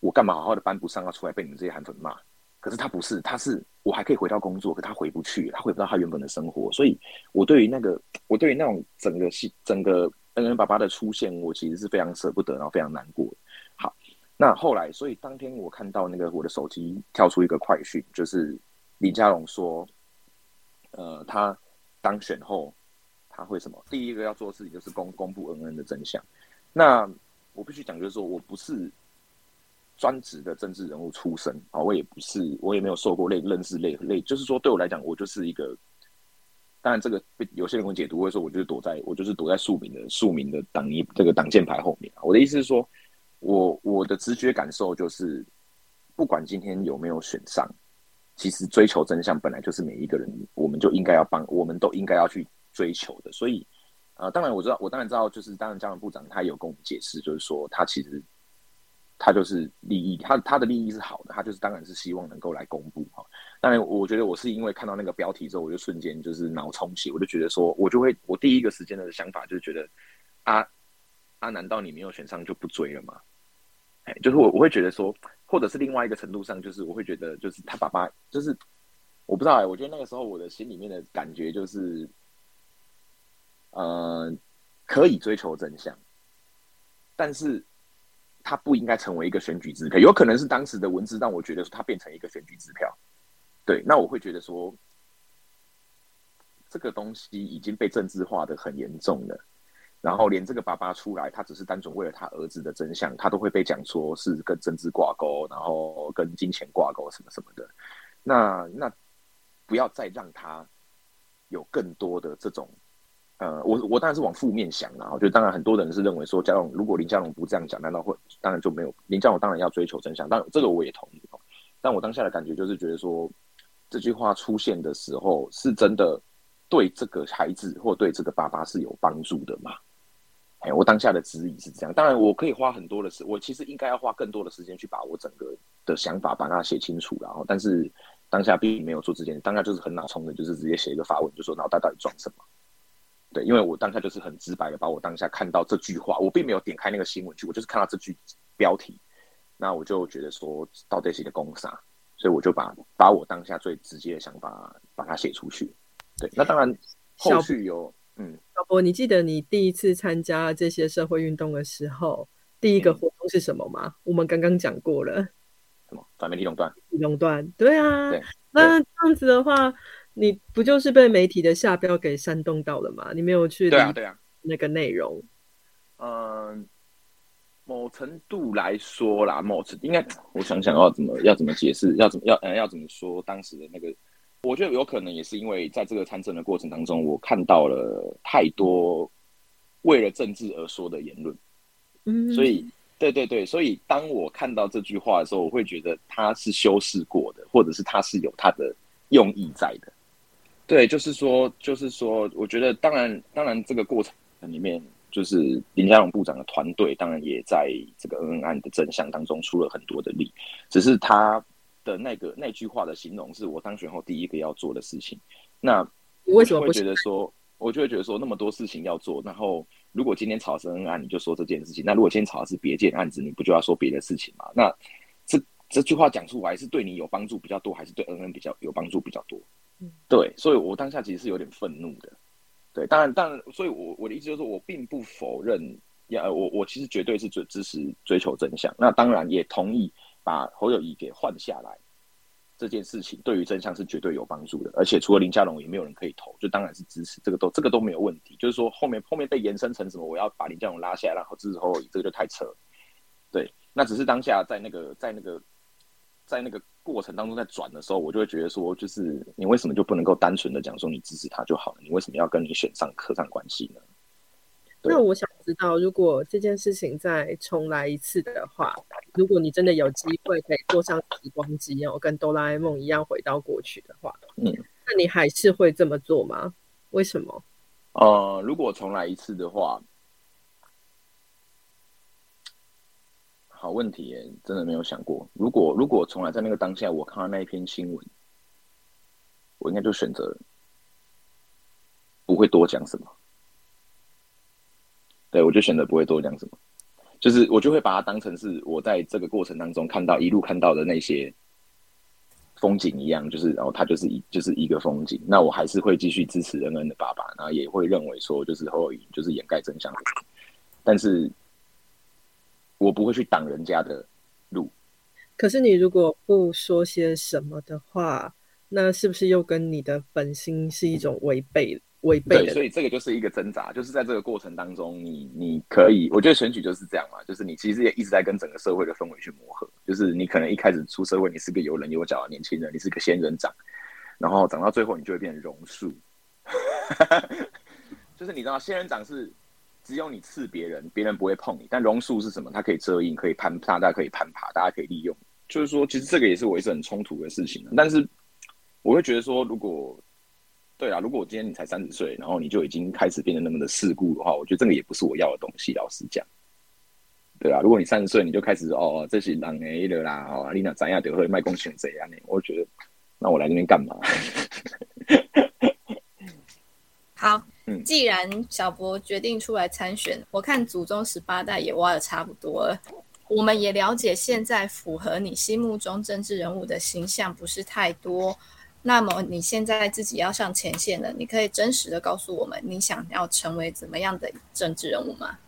我干嘛好好的搬不上，要出来被你们这些韩粉骂？可是他不是，他是我还可以回到工作，可他回不去，他回不到他原本的生活。所以我对于那个，我对于那种整个戏、整个恩恩爸爸的出现，我其实是非常舍不得，然后非常难过。好，那后来，所以当天我看到那个我的手机跳出一个快讯，就是李佳龙说，呃，他当选后他会什么？第一个要做的事情就是公公布恩恩的真相。那我必须讲，就是说我不是专职的政治人物出身啊，我也不是，我也没有受过类认识类类，就是说对我来讲，我就是一个。当然，这个有些人会解读，会说我就是躲在我就是躲在庶民的庶民的党一这个挡箭牌后面我的意思是说。我我的直觉感受就是，不管今天有没有选上，其实追求真相本来就是每一个人，我们就应该要帮，我们都应该要去追求的。所以，呃，当然我知道，我当然知道，就是当然，交通部长他有跟我们解释，就是说他其实他就是利益，他他的利益是好的，他就是当然是希望能够来公布哈。当然，我觉得我是因为看到那个标题之后，我就瞬间就是脑充血，我就觉得说，我就会我第一个时间的想法就是觉得，啊啊，难道你没有选上就不追了吗？哎，就是我我会觉得说，或者是另外一个程度上，就是我会觉得，就是他爸爸，就是我不知道哎，我觉得那个时候我的心里面的感觉就是，呃，可以追求真相，但是他不应该成为一个选举支票，有可能是当时的文字让我觉得说他变成一个选举支票，对，那我会觉得说，这个东西已经被政治化的很严重了。然后连这个爸爸出来，他只是单纯为了他儿子的真相，他都会被讲说是跟政治挂钩，然后跟金钱挂钩什么什么的。那那不要再让他有更多的这种，呃，我我当然是往负面想了。我觉得当然很多人是认为说，嘉荣如果林佳龙不这样讲，难道会当然就没有林佳龙当然要追求真相，但这个我也同意。但我当下的感觉就是觉得说，这句话出现的时候是真的对这个孩子或对这个爸爸是有帮助的嘛？哎，我当下的质疑是这样。当然，我可以花很多的时，我其实应该要花更多的时间去把我整个的想法把它写清楚。然后，但是当下并没有做这件，当下就是很脑冲的，就是直接写一个发文，就说脑袋到底装什么？对，因为我当下就是很直白的把我当下看到这句话，我并没有点开那个新闻去，我就是看到这句标题，那我就觉得说到底是一个公杀，所以我就把把我当下最直接的想法把它写出去。对，那当然后续有。嗯，小博，你记得你第一次参加这些社会运动的时候，第一个活动是什么吗？我们刚刚讲过了，什么反媒体垄断？垄断，对啊。那这样子的话，你不就是被媒体的下标给煽动到了吗？你没有去对啊对啊那个内容。嗯，某程度来说啦，某程应该我想想要怎么要怎么解释，要怎么要嗯要怎么说当时的那个。我觉得有可能也是因为在这个参政的过程当中，我看到了太多为了政治而说的言论，嗯，所以对对对，所以当我看到这句话的时候，我会觉得他是修饰过的，或者是他是有他的用意在的。对，就是说，就是说，我觉得当然，当然这个过程里面，就是林佳龙部长的团队，当然也在这个恩恩案的真相当中出了很多的力，只是他。的那个那句话的形容是我当选后第一个要做的事情。那为什么会觉得说，我就会觉得说那么多事情要做，然后如果今天炒是恩案，你就说这件事情；那如果今天吵的是别件案子，你不就要说别的事情吗？那这这句话讲出来是对你有帮助比较多，还是对恩恩比较有帮助比较多？对，所以我当下其实是有点愤怒的。对，当然，当然，所以我我的意思就是，我并不否认，要我我其实绝对是追支持追求真相。那当然也同意把侯友谊给换下来这件事情，对于真相是绝对有帮助的。而且除了林佳龙，也没有人可以投，就当然是支持这个都这个都没有问题。就是说后面后面被延伸成什么，我要把林佳龙拉下来，然后支持侯友谊，这个就太扯。对，那只是当下在那个在那个。在那个过程当中，在转的时候，我就会觉得说，就是你为什么就不能够单纯的讲说你支持他就好了？你为什么要跟你选上客上关系呢？那我想知道，如果这件事情再重来一次的话，如果你真的有机会可以坐上时光机哦，跟哆啦 A 梦一样回到过去的话，嗯，那你还是会这么做吗？为什么？呃，如果重来一次的话。好问题耶，真的没有想过。如果如果从来在那个当下，我看到那一篇新闻，我应该就选择不会多讲什么。对，我就选择不会多讲什么，就是我就会把它当成是我在这个过程当中看到一路看到的那些风景一样，就是然后它就是一就是一个风景。那我还是会继续支持恩恩的爸爸，然后也会认为说就是侯友谊就是掩盖真相，但是。我不会去挡人家的路，可是你如果不说些什么的话，那是不是又跟你的本心是一种违背？违背对，所以这个就是一个挣扎，就是在这个过程当中，你你可以，我觉得选举就是这样嘛，就是你其实也一直在跟整个社会的氛围去磨合，就是你可能一开始出社会，你是个有棱有角的年轻人，你是个仙人掌，然后长到最后，你就会变成榕树，就是你知道仙人掌是。只有你刺别人，别人不会碰你。但榕树是什么？它可以遮阴，可以攀，大家可以攀爬，大家可以利用。就是说，其实这个也是我一直很冲突的事情。但是我会觉得说，如果对啊，如果我今天你才三十岁，然后你就已经开始变得那么的世故的话，我觉得这个也不是我要的东西。老实讲，对啊，如果你三十岁你就开始哦，这是人 A 的啦，哦，你那怎样就会卖贡献这样呢？我觉得，那我来这边干嘛？好。既然小博决定出来参选，我看祖宗十八代也挖的差不多了。我们也了解，现在符合你心目中政治人物的形象不是太多。那么你现在自己要上前线了，你可以真实的告诉我们，你想要成为怎么样的政治人物吗？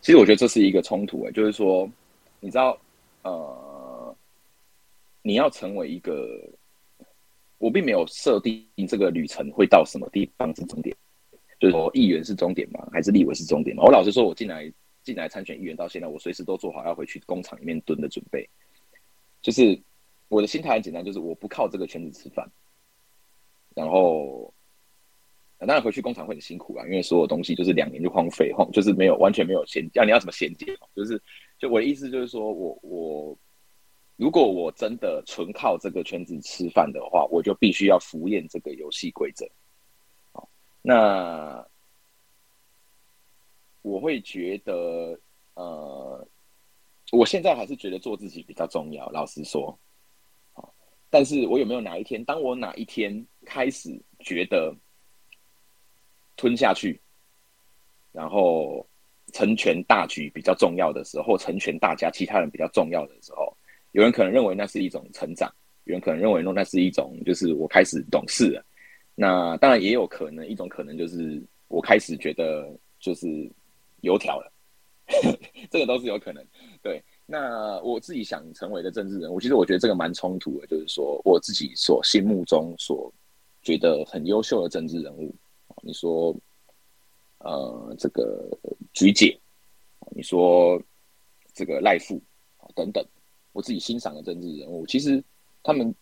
其实我觉得这是一个冲突诶，就是说，你知道，呃，你要成为一个，我并没有设定这个旅程会到什么地方是终点。就是说，议员是终点吗？还是立委是终点吗？我老实说，我进来进来参选议员到现在，我随时都做好要回去工厂里面蹲的准备。就是我的心态很简单，就是我不靠这个圈子吃饭。然后，当然回去工厂会很辛苦啊，因为所有东西就是两年就荒废，荒就是没有完全没有衔要你要怎么衔接？就是就我的意思就是说，我我如果我真的纯靠这个圈子吃饭的话，我就必须要服验这个游戏规则。那我会觉得，呃，我现在还是觉得做自己比较重要。老实说，但是我有没有哪一天，当我哪一天开始觉得吞下去，然后成全大局比较重要的时候，成全大家其他人比较重要的时候，有人可能认为那是一种成长，有人可能认为那是一种就是我开始懂事了。那当然也有可能，一种可能就是我开始觉得就是油条了，这个都是有可能。对，那我自己想成为的政治人物，其实我觉得这个蛮冲突的，就是说我自己所心目中所觉得很优秀的政治人物，你说呃这个菊姐，你说这个赖富等等，我自己欣赏的政治人物，其实他们。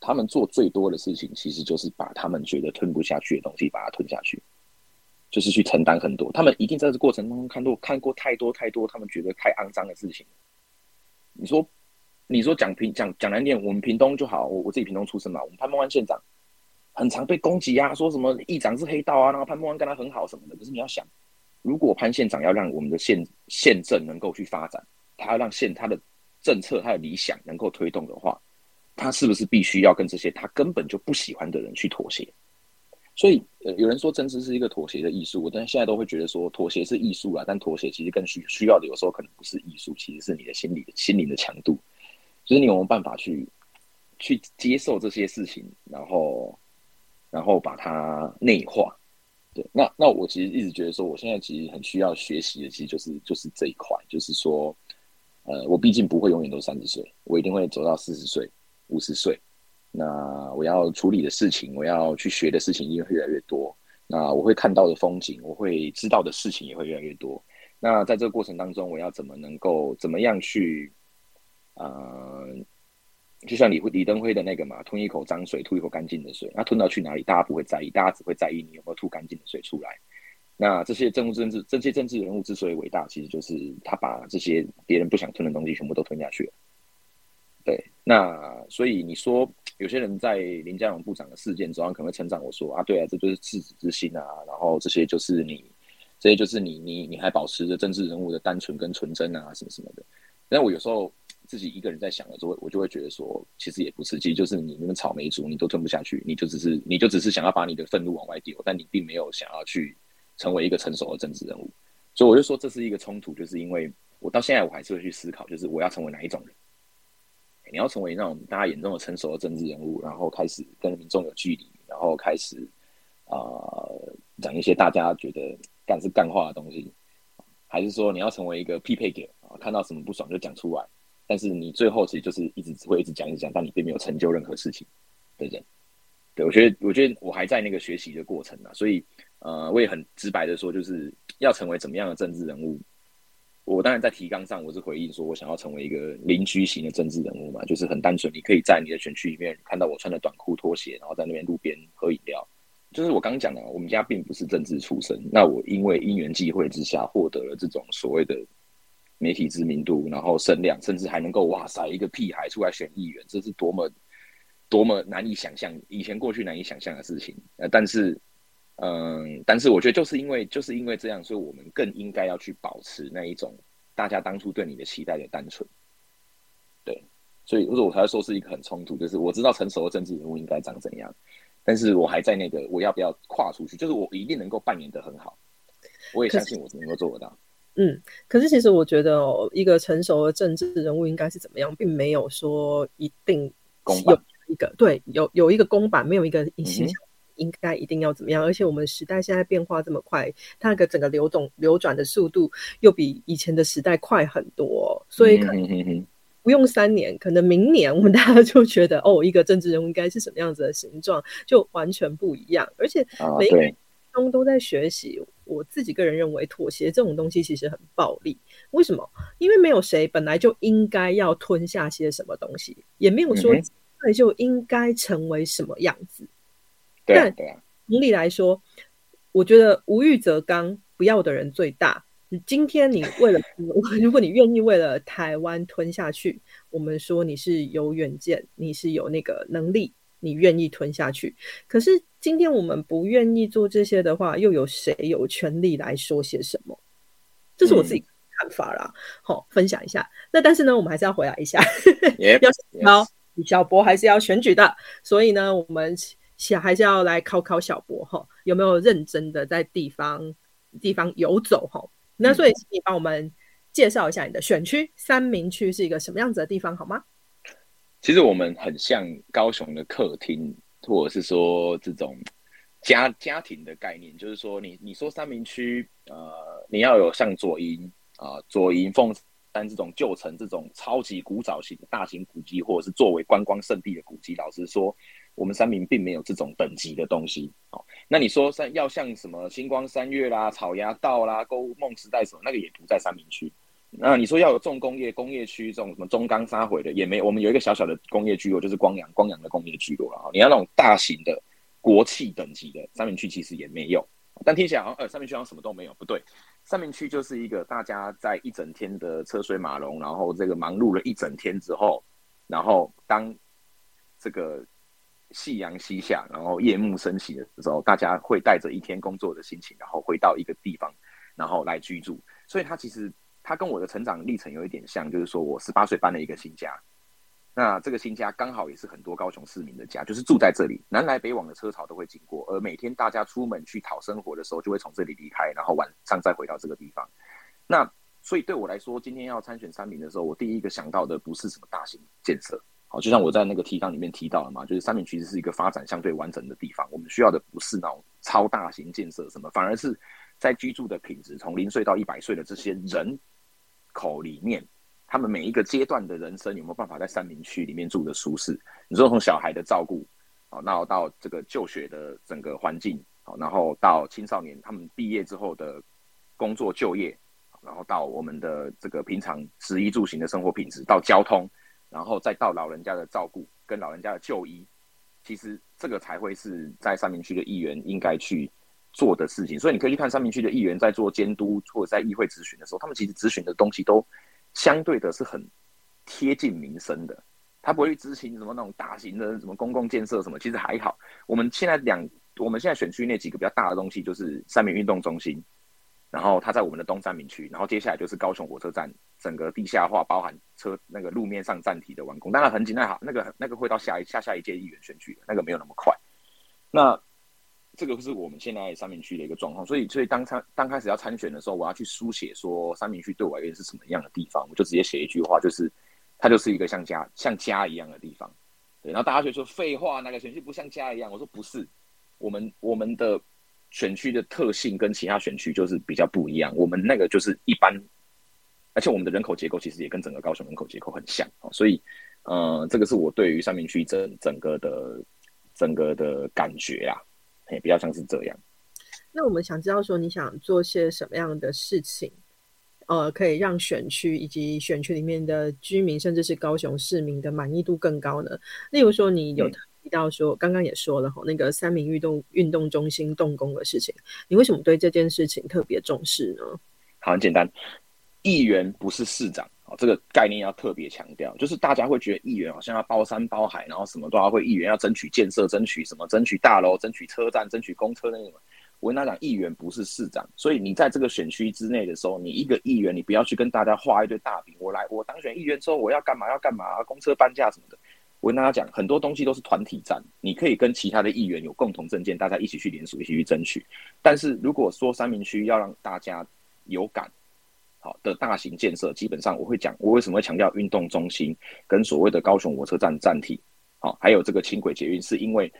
他们做最多的事情，其实就是把他们觉得吞不下去的东西，把它吞下去，就是去承担很多。他们一定在这过程当中看过看过太多太多，他们觉得太肮脏的事情。你说，你说讲平讲讲难点，我们屏东就好，我我自己屏东出生嘛，我们潘孟安县长很常被攻击啊，说什么议长是黑道啊，然后潘孟安跟他很好什么的。可是你要想，如果潘县长要让我们的县县政能够去发展，他要让县他的政策他的理想能够推动的话。他是不是必须要跟这些他根本就不喜欢的人去妥协？所以，呃，有人说政治是一个妥协的艺术，但现在都会觉得说妥协是艺术啊。但妥协其实更需需要的，有时候可能不是艺术，其实是你的心理心灵的强度。就是你有没有办法去去接受这些事情，然后然后把它内化。对，那那我其实一直觉得说，我现在其实很需要学习的，其实就是就是这一块，就是说，呃，我毕竟不会永远都三十岁，我一定会走到四十岁、五十岁。那我要处理的事情，我要去学的事情，一定会越来越多。那我会看到的风景，我会知道的事情也会越来越多。那在这个过程当中，我要怎么能够怎么样去，呃，就像李李登辉的那个嘛，吞一口脏水，吐一口干净的水。那吞到去哪里，大家不会在意，大家只会在意你有没有吐干净的水出来。那这些政治政治这些政治人物之所以伟大，其实就是他把这些别人不想吞的东西全部都吞下去了。对，那所以你说有些人在林佳龙部长的事件中可能会成长我说啊，对啊，这就是赤子之心啊，然后这些就是你，这些就是你你你还保持着政治人物的单纯跟纯真啊，什么什么的。但我有时候。自己一个人在想的时候，我就会觉得说，其实也不是，其实就是你那个草莓族，你都吞不下去，你就只是，你就只是想要把你的愤怒往外丢，但你并没有想要去成为一个成熟的政治人物。所以我就说，这是一个冲突，就是因为我到现在我还是会去思考，就是我要成为哪一种人？你要成为那种大家眼中的成熟的政治人物，然后开始跟民众有距离，然后开始啊讲一些大家觉得干是干话的东西，还是说你要成为一个匹配给啊，看到什么不爽就讲出来？但是你最后其实就是一直只会一直讲一直讲，但你并没有成就任何事情的人。对我觉得，我觉得我还在那个学习的过程呢，所以呃，我也很直白的说，就是要成为怎么样的政治人物。我当然在提纲上我是回应说，我想要成为一个邻居型的政治人物嘛，就是很单纯，你可以在你的选区里面看到我穿的短裤拖鞋，然后在那边路边喝饮料。就是我刚讲的，我们家并不是政治出身，那我因为因缘际会之下获得了这种所谓的。媒体知名度，然后声量，甚至还能够哇塞，一个屁孩出来选议员，这是多么多么难以想象，以前过去难以想象的事情。呃，但是，嗯，但是我觉得就是因为就是因为这样，所以我们更应该要去保持那一种大家当初对你的期待的单纯。对，所以或者我才会说是一个很冲突，就是我知道成熟的政治人物应该长怎样，但是我还在那个我要不要跨出去，就是我一定能够扮演的很好，我也相信我是能够做得到。嗯，可是其实我觉得哦，一个成熟的政治人物应该是怎么样，并没有说一定有一个对有有一个公版，没有一个形象应该一定要怎么样。而且我们时代现在变化这么快，它那个整个流动流转的速度又比以前的时代快很多，所以可能不用三年，可能明年我们大家就觉得哦，一个政治人物应该是什么样子的形状，就完全不一样。而且每个人都都在学习。我自己个人认为，妥协这种东西其实很暴力。为什么？因为没有谁本来就应该要吞下些什么东西，也没有说那就应该成为什么样子。但同理来说，我觉得无欲则刚，不要的人最大。今天你为了，如果你愿意为了台湾吞下去，我们说你是有远见，你是有那个能力。你愿意吞下去，可是今天我们不愿意做这些的话，又有谁有权利来说些什么？这是我自己看法啦。好，分享一下。那但是呢，我们还是要回来一下，要李小博还是要选举的，所以呢，我们想还是要来考考小博哈，有没有认真的在地方地方游走哈？那所以请你帮我们介绍一下你的选区三明区是一个什么样子的地方好吗？其实我们很像高雄的客厅，或者是说这种家家庭的概念，就是说，你你说三明区，呃，你要有像左营啊、左营凤山这种旧城这种超级古早型的大型古迹，或者是作为观光胜地的古迹，老实说，我们三明并没有这种等级的东西。哦，那你说三要像什么星光三月啦、草芽道啦、购物梦时代什么，那个也不在三明区。那你说要有重工业工业区这种什么中钢沙回的也没有，我们有一个小小的工业聚落，就是光阳光阳的工业聚落了啊。你要那种大型的国企等级的三明区其实也没有，但听起来好像呃三明区好像什么都没有，不对，三明区就是一个大家在一整天的车水马龙，然后这个忙碌了一整天之后，然后当这个夕阳西下，然后夜幕升起的时候，大家会带着一天工作的心情，然后回到一个地方，然后来居住，所以它其实。他跟我的成长历程有一点像，就是说我十八岁搬了一个新家，那这个新家刚好也是很多高雄市民的家，就是住在这里，南来北往的车潮都会经过，而每天大家出门去讨生活的时候，就会从这里离开，然后晚上再回到这个地方。那所以对我来说，今天要参选三名的时候，我第一个想到的不是什么大型建设。好，就像我在那个提纲里面提到了嘛，就是三明其实是一个发展相对完整的地方。我们需要的不是那种超大型建设什么，反而是在居住的品质，从零岁到一百岁的这些人口里面，他们每一个阶段的人生有没有办法在三明区里面住的舒适？你说从小孩的照顾，好，那到这个就学的整个环境，好，然后到青少年他们毕业之后的工作就业，然后到我们的这个平常食衣住行的生活品质，到交通。然后再到老人家的照顾跟老人家的就医，其实这个才会是在三明区的议员应该去做的事情。所以你可以去看三明区的议员在做监督或者在议会咨询的时候，他们其实咨询的东西都相对的是很贴近民生的。他不会去执行什么那种大型的什么公共建设什么，其实还好。我们现在两我们现在选区那几个比较大的东西，就是三明运动中心。然后它在我们的东三明区，然后接下来就是高雄火车站整个地下化，包含车那个路面上站体的完工。当然很紧，那好，那个那个会到下一下下一届议员选举的，那个没有那么快。那这个是我们现在三明区的一个状况，所以所以当参刚开始要参选的时候，我要去书写说三明区对我而言是什么样的地方，我就直接写一句话，就是它就是一个像家像家一样的地方。对，然后大家就说废话，那个选区不像家一样？我说不是，我们我们的。选区的特性跟其他选区就是比较不一样，我们那个就是一般，而且我们的人口结构其实也跟整个高雄人口结构很像所以，呃，这个是我对于三明区整整个的整个的感觉啊，也比较像是这样。那我们想知道说，你想做些什么样的事情，呃，可以让选区以及选区里面的居民，甚至是高雄市民的满意度更高呢？例如说，你有。提到说，刚刚也说了哈，那个三明运动运动中心动工的事情，你为什么对这件事情特别重视呢？好，很简单，议员不是市长哦，这个概念要特别强调，就是大家会觉得议员好像要包山包海，然后什么都要会，议员要争取建设，争取什么，争取大楼，争取车站，争取公车那种。我跟他讲，议员不是市长，所以你在这个选区之内的时候，你一个议员，你不要去跟大家画一堆大饼。我来，我当选议员之后，我要干嘛？要干嘛？公车搬家什么的。我跟大家讲，很多东西都是团体战，你可以跟其他的议员有共同政见，大家一起去联署，一起去争取。但是如果说三明区要让大家有感，好的大型建设，基本上我会讲，我为什么会强调运动中心跟所谓的高雄火车站站体，好，还有这个轻轨捷运，是因为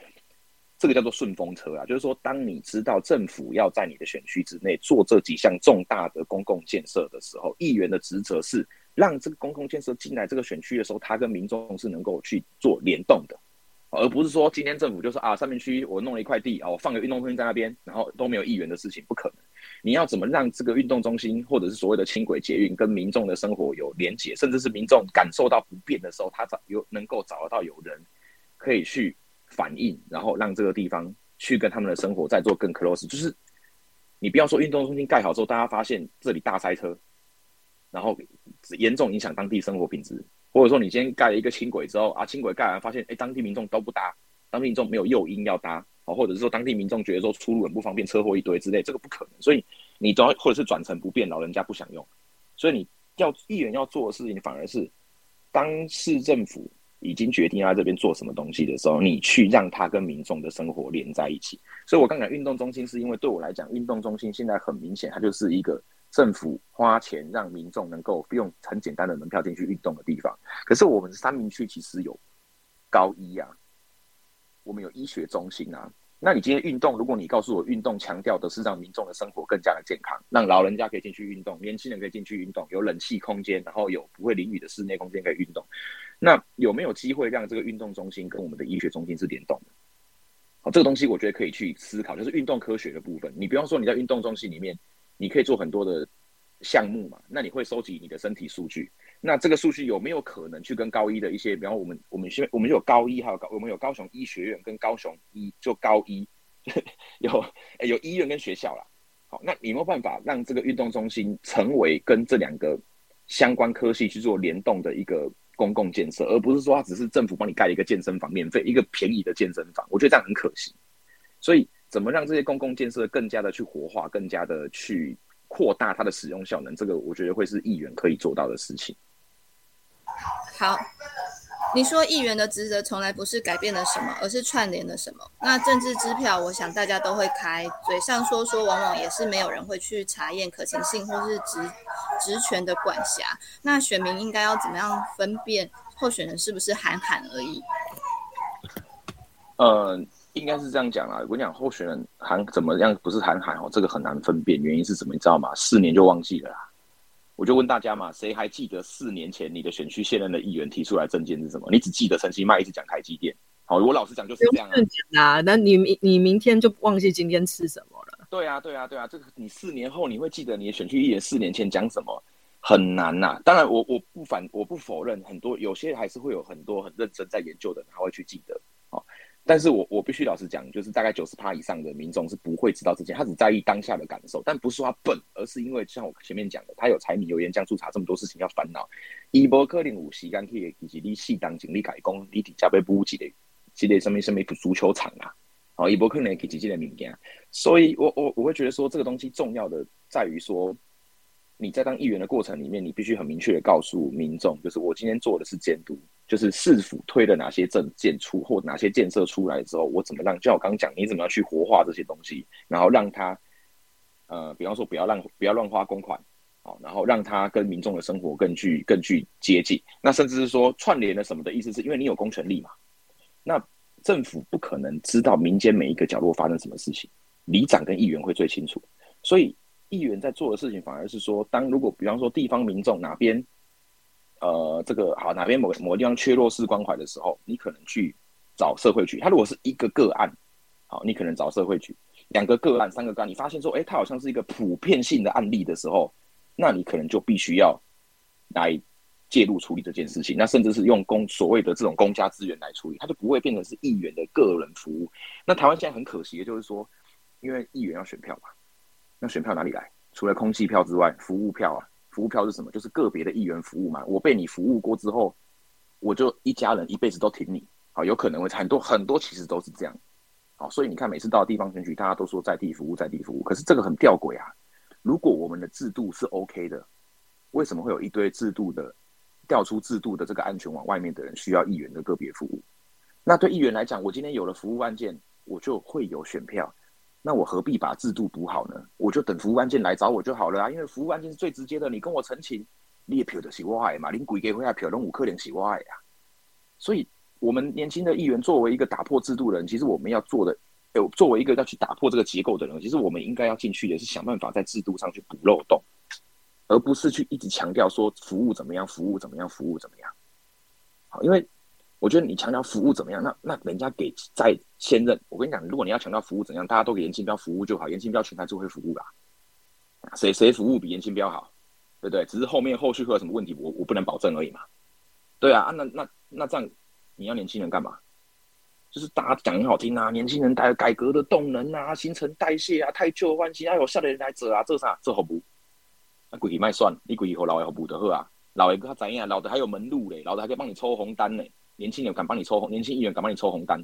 这个叫做顺风车啊，就是说，当你知道政府要在你的选区之内做这几项重大的公共建设的时候，议员的职责是。让这个公共建设进来这个选区的时候，它跟民众是能够去做联动的，而不是说今天政府就说啊，上面区我弄了一块地哦，放个运动中心在那边，然后都没有议员的事情，不可能。你要怎么让这个运动中心或者是所谓的轻轨捷运跟民众的生活有连结，甚至是民众感受到不便的时候，他找有能够找得到有人可以去反映，然后让这个地方去跟他们的生活再做更 close。就是你不要说运动中心盖好之后，大家发现这里大塞车。然后严重影响当地生活品质，或者说你今天盖了一个轻轨之后啊，轻轨盖完发现，哎，当地民众都不搭，当地民众没有诱因要搭，哦，或者是说当地民众觉得说出入很不方便，车祸一堆之类，这个不可能。所以你都要或者是转乘不便，老人家不想用，所以你要议员要做的事情，反而是当市政府已经决定要在这边做什么东西的时候，你去让他跟民众的生活连在一起。所以我刚才运动中心是因为对我来讲，运动中心现在很明显，它就是一个。政府花钱让民众能够用很简单的门票进去运动的地方，可是我们三明区其实有高医啊，我们有医学中心啊。那你今天运动，如果你告诉我运动强调的是让民众的生活更加的健康，让老人家可以进去运动，年轻人可以进去运动，有冷气空间，然后有不会淋雨的室内空间可以运动，那有没有机会让这个运动中心跟我们的医学中心是联动的？好，这个东西我觉得可以去思考，就是运动科学的部分。你比方说你在运动中心里面。你可以做很多的项目嘛？那你会收集你的身体数据？那这个数据有没有可能去跟高一的一些，比方我们我们现我们有高一，还有高我们有高雄医学院跟高雄医就高一 有有医院跟学校啦。好，那你有没有办法让这个运动中心成为跟这两个相关科系去做联动的一个公共建设，而不是说它只是政府帮你盖一个健身房，免费一个便宜的健身房？我觉得这样很可惜。所以。怎么让这些公共建设更加的去活化，更加的去扩大它的使用效能？这个我觉得会是议员可以做到的事情。好，你说议员的职责从来不是改变了什么，而是串联了什么。那政治支票，我想大家都会开，嘴上说说，往往也是没有人会去查验可行性或是职职权的管辖。那选民应该要怎么样分辨候选人是不是喊喊而已？呃，应该是这样讲啦。我跟你讲，候选人喊怎么样不是喊喊哦，这个很难分辨，原因是什么？你知道吗？四年就忘记了啦。我就问大家嘛，谁还记得四年前你的选区现任的议员提出来证件是什么？你只记得陈其迈一直讲台积电。好，我老实讲就是这样啊。那你明你明天就忘记今天吃什么了？对啊，对啊，对啊。这个你四年后你会记得你的选区议员四年前讲什么？很难呐。当然，我我不反我不否认，很多有些还是会有很多很认真在研究的人，他会去记得。但是我我必须老实讲，就是大概九十趴以上的民众是不会知道这件，他只在意当下的感受，但不是说他笨，而是因为像我前面讲的，他有柴米油盐酱醋茶这么多事情要烦恼。伊波克林五时间去以及你适当精力改工，你底加被补给的，积累什么什么足球场啊，哦，伊波克林给几几的物件，所以我我我会觉得说这个东西重要的在于说。你在当议员的过程里面，你必须很明确的告诉民众，就是我今天做的是监督，就是市府推了哪些政建出或哪些建设出来之后，我怎么让，就像我刚讲，你怎么样去活化这些东西，然后让它，呃，比方说不要让不要乱花公款，好，然后让它跟民众的生活更具更具接近。那甚至是说串联了什么的意思，是因为你有公权力嘛？那政府不可能知道民间每一个角落发生什么事情，里长跟议员会最清楚，所以。议员在做的事情，反而是说，当如果比方说地方民众哪边，呃，这个好哪边某某个地方缺弱势关怀的时候，你可能去找社会局。他如果是一个个案，好，你可能找社会局；两个个案、三个个案，你发现说，哎，他好像是一个普遍性的案例的时候，那你可能就必须要来介入处理这件事情。那甚至是用公所谓的这种公家资源来处理，它就不会变成是议员的个人服务。那台湾现在很可惜的就是说，因为议员要选票嘛。那选票哪里来？除了空气票之外，服务票啊，服务票是什么？就是个别的议员服务嘛。我被你服务过之后，我就一家人一辈子都挺你。好，有可能会很多很多，其实都是这样。好，所以你看，每次到地方选举，大家都说在地服务，在地服务。可是这个很吊诡啊。如果我们的制度是 OK 的，为什么会有一堆制度的调出制度的这个安全网外面的人需要议员的个别服务？那对议员来讲，我今天有了服务案件，我就会有选票。那我何必把制度补好呢？我就等服务案件来找我就好了啊！因为服务案件是最直接的，你跟我陈情，你也票的是我爱嘛，你鬼给回来票，拢五克连是我爱呀。所以，我们年轻的议员作为一个打破制度的人，其实我们要做的，有作为一个要去打破这个结构的人，其实我们应该要进去也是想办法在制度上去补漏洞，而不是去一直强调说服务怎么样，服务怎么样，服务怎么样。好，因为。我觉得你强调服务怎么样？那那人家给在现任，我跟你讲，如果你要强调服务怎样，大家都给严清标服务就好，严清标全台就会服务啦。谁谁服务比严清标好，对不对？只是后面后续会有什么问题，我我不能保证而已嘛。对啊，那那那这样你要年轻人干嘛？就是大家讲很好听啊，年轻人带改革的动能啊，新陈代谢啊，太旧换新，要有下的人来做啊，这啥这好不？那鬼体卖算，你鬼体和老的好补的喝啊，老的他怎样？老的还有门路嘞，老的还可以帮你抽红单呢。年轻人敢帮你抽红，年轻议员敢帮你抽红单，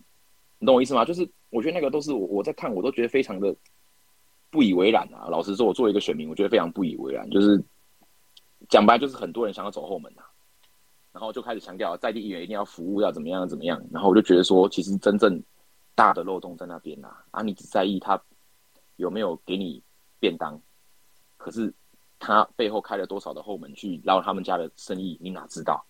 你懂我意思吗？就是我觉得那个都是我我在看，我都觉得非常的不以为然啊。老实说，我作为一个选民，我觉得非常不以为然。就是讲白，就是很多人想要走后门啊，然后就开始强调在地议员一定要服务，要怎么样怎么样。然后我就觉得说，其实真正大的漏洞在那边啊，啊，你只在意他有没有给你便当，可是他背后开了多少的后门去捞他们家的生意，你哪知道？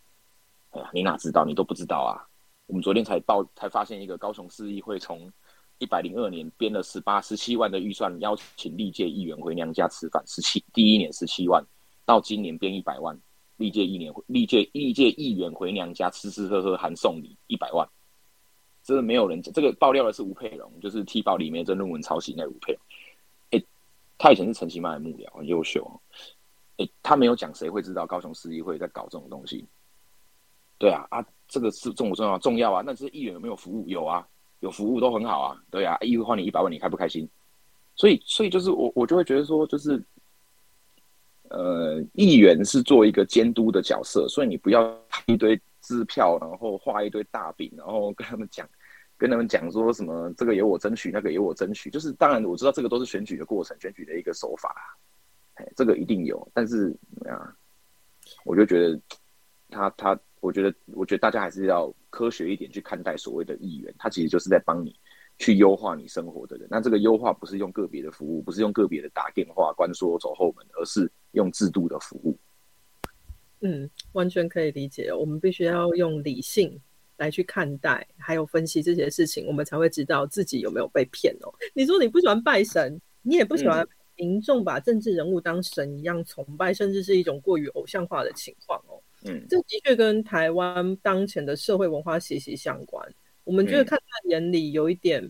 你哪知道？你都不知道啊！我们昨天才报，才发现一个高雄市议会从一百零二年编了十八、十七万的预算，邀请历届议员回娘家吃饭，十七第一年十七万，到今年编一百万，历届一年历届历届议员回娘家吃吃喝喝含送礼一百万，真的没有人讲。这个爆料的是吴佩荣，就是踢爆里面这论文抄袭那吴佩荣。哎，他以前是陈其迈的幕僚，很优秀。哎，他没有讲，谁会知道高雄市议会在搞这种东西？对啊，啊，这个是重不重要？重要啊！那这议员有没有服务？有啊，有服务都很好啊。对啊，议员花你一百万，你开不开心？所以，所以就是我，我就会觉得说，就是，呃，议员是做一个监督的角色，所以你不要一堆支票，然后画一堆大饼，然后跟他们讲，跟他们讲说什么这个由我争取，那个由我争取。就是当然我知道这个都是选举的过程，选举的一个手法，哎，这个一定有。但是怎么样？我就觉得他他。我觉得，我觉得大家还是要科学一点去看待所谓的议员，他其实就是在帮你去优化你生活的人。那这个优化不是用个别的服务，不是用个别的打电话、关说走后门，而是用制度的服务。嗯，完全可以理解。我们必须要用理性来去看待，还有分析这些事情，我们才会知道自己有没有被骗哦。你说你不喜欢拜神，你也不喜欢民众把政治人物当神一样崇拜，甚至是一种过于偶像化的情况哦。嗯，这的确跟台湾当前的社会文化息息相关。我们觉得看在眼里有一点，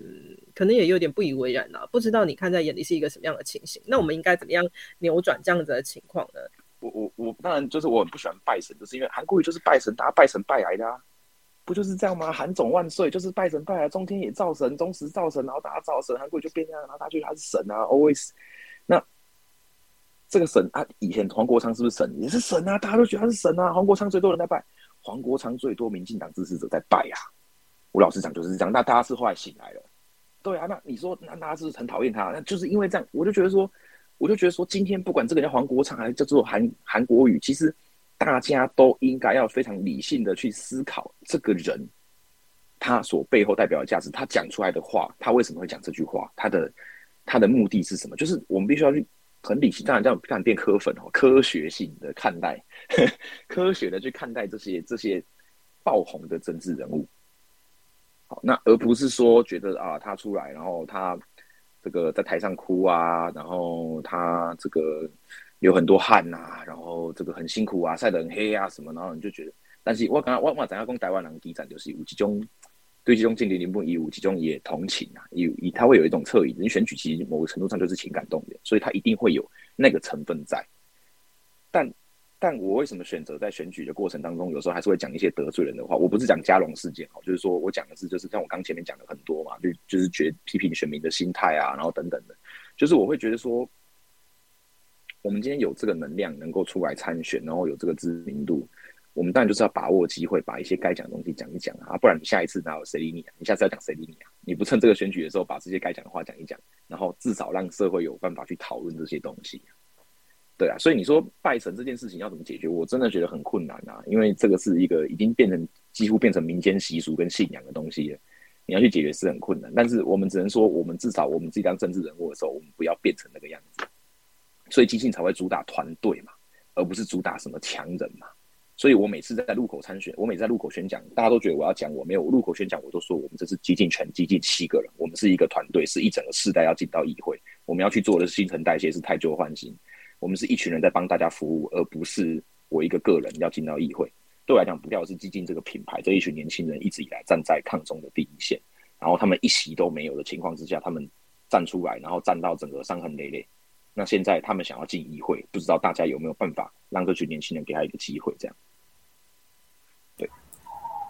可能也有点不以为然啊。不知道你看在眼里是一个什么样的情形？那我们应该怎么样扭转这样子的情况呢？我我我当然就是我很不喜欢拜神，就是因为韩国语就是拜神，大家拜神拜来的啊，不就是这样吗？韩总万岁，就是拜神拜来，中天也造神，中时造神，然后大家造神，韩国语就变这样，然后大家觉得他是神啊，always。这个神啊，以前黄国昌是不是神？也是神啊，大家都觉得他是神啊。黄国昌最多人在拜，黄国昌最多民进党支持者在拜啊。我老实讲就是这样，那大家是后来醒来了。对啊，那你说那大家是很讨厌他，那就是因为这样，我就觉得说，我就觉得说，今天不管这个叫黄国昌还是叫做韩韩国语，其实大家都应该要非常理性的去思考这个人他所背后代表的价值，他讲出来的话，他为什么会讲这句话，他的他的目的是什么？就是我们必须要去。很理性，当然这样不敢变科粉哦，科学性的看待，科学的去看待这些这些爆红的政治人物。好，那而不是说觉得啊，他出来，然后他这个在台上哭啊，然后他这个有很多汗呐，然后这个很辛苦啊，晒得很黑啊什么，然后你就觉得，但是我刚刚我我怎样讲台湾人第一站就是有几种。对这种经典零不一五，其中也同情啊，以以他会有一种侧影。你选举其实某个程度上就是情感动员，所以他一定会有那个成分在。但但我为什么选择在选举的过程当中，有时候还是会讲一些得罪人的话？我不是讲加龙事件哦，就是说我讲的是，就是像我刚前面讲的很多嘛，就就是觉批评选民的心态啊，然后等等的，就是我会觉得说，我们今天有这个能量能够出来参选，然后有这个知名度。我们当然就是要把握机会，把一些该讲的东西讲一讲啊，不然你下一次哪有谁理你啊？你下次要讲谁理你啊？你不趁这个选举的时候把这些该讲的话讲一讲，然后至少让社会有办法去讨论这些东西。对啊，所以你说拜神这件事情要怎么解决？我真的觉得很困难啊，因为这个是一个已经变成几乎变成民间习俗跟信仰的东西了，你要去解决是很困难。但是我们只能说，我们至少我们自己当政治人物的时候，我们不要变成那个样子。所以基信才会主打团队嘛，而不是主打什么强人嘛。所以我每次在路口参选，我每次在路口宣讲，大家都觉得我要讲我没有我路口宣讲，我都说我们这是激进全激进七个人，我们是一个团队，是一整个世代要进到议会，我们要去做的是新陈代谢，是太旧换新，我们是一群人在帮大家服务，而不是我一个个人要进到议会。对我来讲，不掉是激进这个品牌，这一群年轻人一直以来站在抗中的第一线，然后他们一席都没有的情况之下，他们站出来，然后站到整个伤痕累累。那现在他们想要进议会，不知道大家有没有办法让这群年轻人给他一个机会，这样。对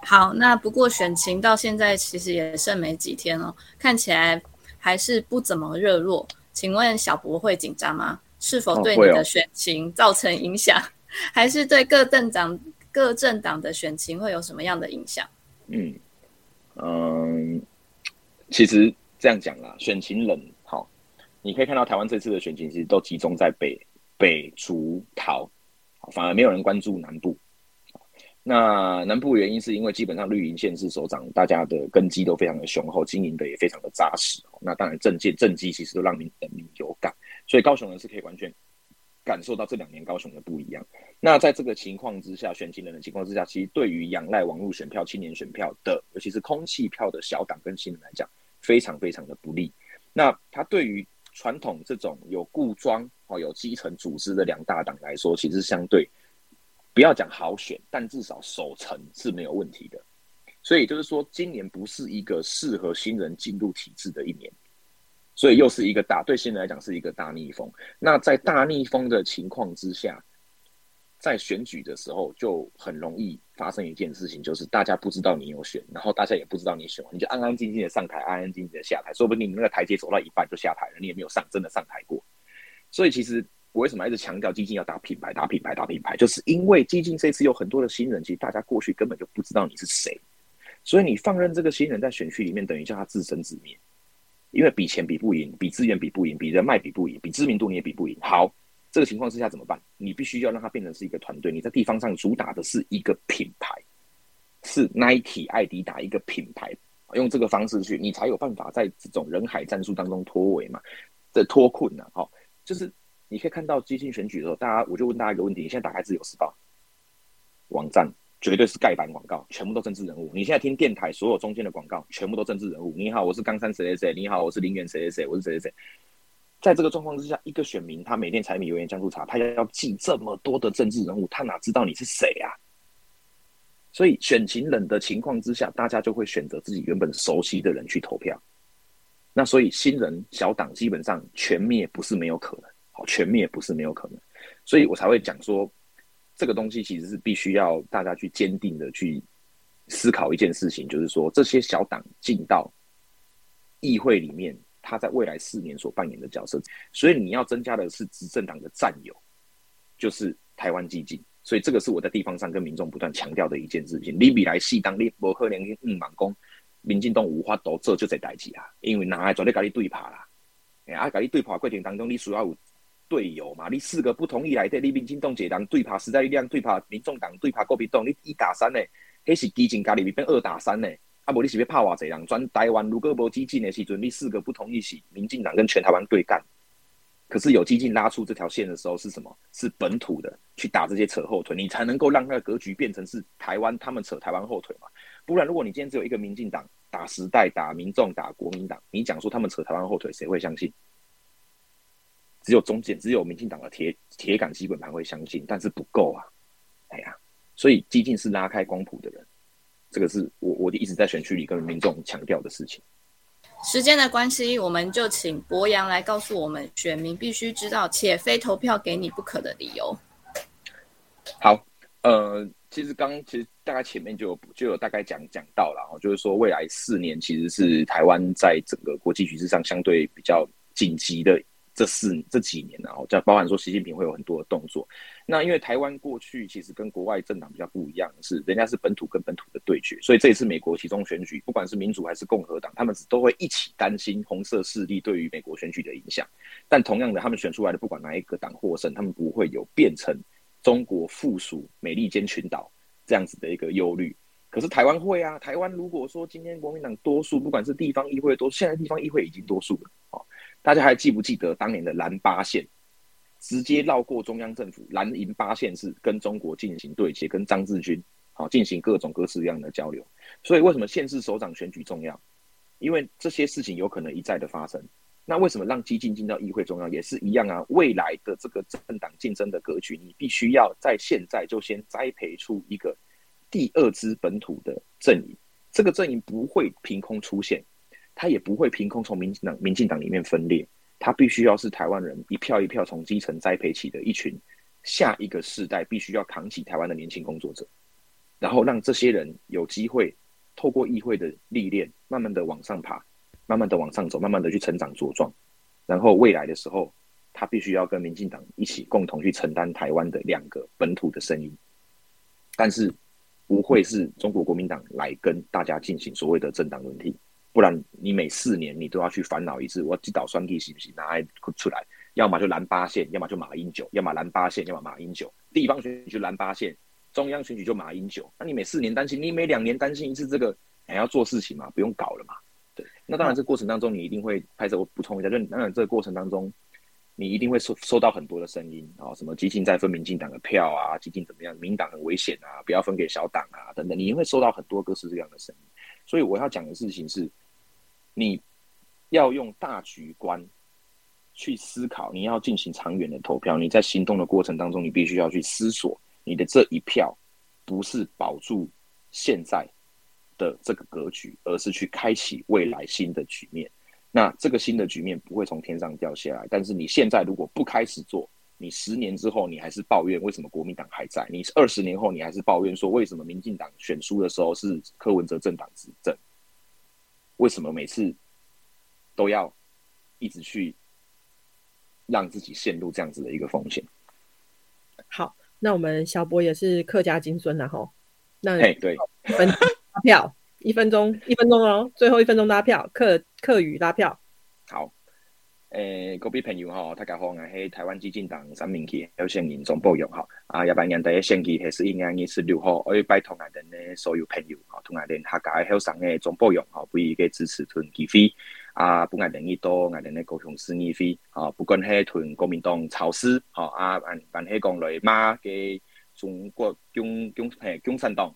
好，那不过选情到现在其实也剩没几天了，看起来还是不怎么热络。请问小博会紧张吗？是否对你的选情造成影响？还是对各政党各政党的选情会有什么样的影响？嗯嗯，其实这样讲啦，选情冷，好，你可以看到台湾这次的选情其实都集中在北北竹桃，反而没有人关注南部。那南部原因是因为基本上绿营县市首长，大家的根基都非常的雄厚，经营的也非常的扎实。那当然政见政绩其实都让民人民有感，所以高雄人是可以完全感受到这两年高雄的不一样。那在这个情况之下，选情人的情况之下，其实对于仰赖网络选票、青年选票的，尤其是空气票的小党跟新人来讲，非常非常的不利。那他对于传统这种有固装哦、有基层组织的两大党来说，其实相对。不要讲好选，但至少守成是没有问题的。所以就是说，今年不是一个适合新人进入体制的一年，所以又是一个大对新人来讲是一个大逆风。那在大逆风的情况之下，在选举的时候就很容易发生一件事情，就是大家不知道你有选，然后大家也不知道你选，你就安安静静的上台，安安静静的下台，说不定你那个台阶走到一半就下台了，你也没有上真的上台过。所以其实。我为什么一直强调基金要打品牌、打品牌、打品牌？就是因为基金这次有很多的新人，其实大家过去根本就不知道你是谁，所以你放任这个新人在选区里面，等于叫他自生自灭。因为比钱比不赢，比资源比不赢，比人脉比不赢，比知名度你也比不赢。好，这个情况之下怎么办？你必须要让它变成是一个团队。你在地方上主打的是一个品牌，是 Nike、艾迪达一个品牌，用这个方式去，你才有办法在这种人海战术当中脱围嘛，这脱困呢？好，就是你可以看到基金选举的时候，大家我就问大家一个问题：你现在打开自由时报网站，绝对是盖板广告，全部都政治人物。你现在听电台，所有中间的广告全部都政治人物。你好，我是冈山谁谁谁。你好，我是林园谁谁谁。我是谁谁谁。在这个状况之下，一个选民他每天柴米油盐酱醋茶，他要记这么多的政治人物，他哪知道你是谁啊？所以选情冷的情况之下，大家就会选择自己原本熟悉的人去投票。那所以新人小党基本上全灭不是没有可能，好，全灭不是没有可能。所以我才会讲说，这个东西其实是必须要大家去坚定的去思考一件事情，就是说这些小党进到议会里面。他在未来四年所扮演的角色，所以你要增加的是执政党的占有，就是台湾激进。所以这个是我在地方上跟民众不断强调的一件事情。你比来四当你伯克连嗯满工，民进党无法都做就这代志啊，因为哪还做咧跟你对爬啦？哎啊，跟你对爬过程当中，你需要有队友嘛？你四个不同意来的，你民进党一人对爬时代力量对爬民众党对爬国民党，你一打三呢？迄是激进家里变二打三呢？啊，无你是要怕偌济人？转台湾如果无激进的时阵，你四个不同意是民进党跟全台湾对干。可是有激进拉出这条线的时候，是什么？是本土的去打这些扯后腿，你才能够让那个格局变成是台湾他们扯台湾后腿嘛？不然，如果你今天只有一个民进党打时代、打民众、打国民党，你讲说他们扯台湾后腿，谁会相信？只有中间只有民进党的铁铁杆基本盘会相信，但是不够啊！哎呀，所以激进是拉开光谱的人。这个是我我一直在选区里跟民众强调的事情。时间的关系，我们就请博洋来告诉我们，选民必须知道且非投票给你不可的理由。好，呃，其实刚其实大概前面就有就有大概讲讲到了哦，就是说未来四年其实是台湾在整个国际局势上相对比较紧急的。这四这几年呢，哦，在包含说习近平会有很多的动作。那因为台湾过去其实跟国外政党比较不一样，是人家是本土跟本土的对决，所以这一次美国其中选举，不管是民主还是共和党，他们都会一起担心红色势力对于美国选举的影响。但同样的，他们选出来的不管哪一个党获胜，他们不会有变成中国附属美利坚群岛这样子的一个忧虑。可是台湾会啊，台湾如果说今天国民党多数，不管是地方议会多，现在地方议会已经多数了，哦。大家还记不记得当年的蓝八线，直接绕过中央政府，蓝营八线是跟中国进行对接，跟张志军好进行各种各式各样的交流。所以为什么县市首长选举重要？因为这些事情有可能一再的发生。那为什么让激进进到议会重要？也是一样啊。未来的这个政党竞争的格局，你必须要在现在就先栽培出一个第二支本土的阵营。这个阵营不会凭空出现。他也不会凭空从民进党、民进党里面分裂，他必须要是台湾人一票一票从基层栽培起的一群下一个世代，必须要扛起台湾的年轻工作者，然后让这些人有机会透过议会的历练，慢慢的往上爬，慢慢的往上走，慢慢的去成长茁壮，然后未来的时候，他必须要跟民进党一起共同去承担台湾的两个本土的声音，但是不会是中国国民党来跟大家进行所谓的政党轮替。不然，你每四年你都要去烦恼一次，我这岛双地行不行？拿来出来，要么就蓝八线，要么就马英九，要么蓝八线，要么马英九。地方选举就蓝八线，中央选举就马英九。那你每四年担心，你每两年担心一次这个，还要做事情嘛？不用搞了嘛？对。那当然，这过程当中你一定会拍摄。我补充一下，就当然这个过程当中，你一定会收收到很多的声音啊，什么激进在分民进党的票啊，激进怎么样，民党很危险啊，不要分给小党啊，等等，你会收到很多各式各样的声音。所以我要讲的事情是。你要用大局观去思考，你要进行长远的投票。你在行动的过程当中，你必须要去思索，你的这一票不是保住现在的这个格局，而是去开启未来新的局面。那这个新的局面不会从天上掉下来，但是你现在如果不开始做，你十年之后你还是抱怨为什么国民党还在？你二十年后你还是抱怨说为什么民进党选输的时候是柯文哲政党执政？为什么每次都要一直去让自己陷入这样子的一个风险？好，那我们小博也是客家金孙然后。那哎对，分拉票一分钟，一分钟哦，最后一分钟拉票，客客语拉票。好，诶，各位朋友吼，大家好，我是台湾基金党三明区有线人钟博勇吼，啊，一百年第一星期还是一月二十六号，我要拜托我哋的所有朋友吼，同我哋客家嘅后生嘅钟博勇吼，为嘅支持团机会，啊，不我哋呢多我哋的高雄市议会，啊，不管系团国民党曹司，吼啊，办办系讲来骂嘅中国共共诶共产党，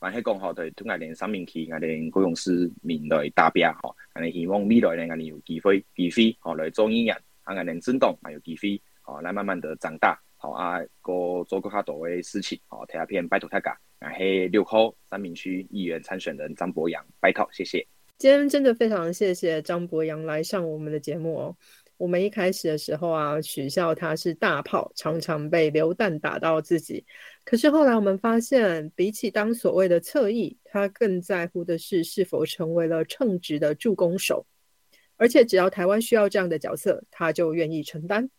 吼。还是讲吼，对，同我哋三明区，我哋高雄市民来达标吼，我哋希望未来咧，我哋有机会，机会吼来做议员，啊，我哋政党还有机会，吼来慢慢的长大，好啊，个做更加多嘅事情，好，睇下片拜托大家，我系六号三明区议员参选人张博洋，拜托，谢谢。今天真的非常谢谢张博洋来上我们的节目哦。我们一开始的时候啊，取笑他是大炮，常常被流弹打到自己。可是后来我们发现，比起当所谓的侧翼，他更在乎的是是否成为了称职的助攻手。而且只要台湾需要这样的角色，他就愿意承担。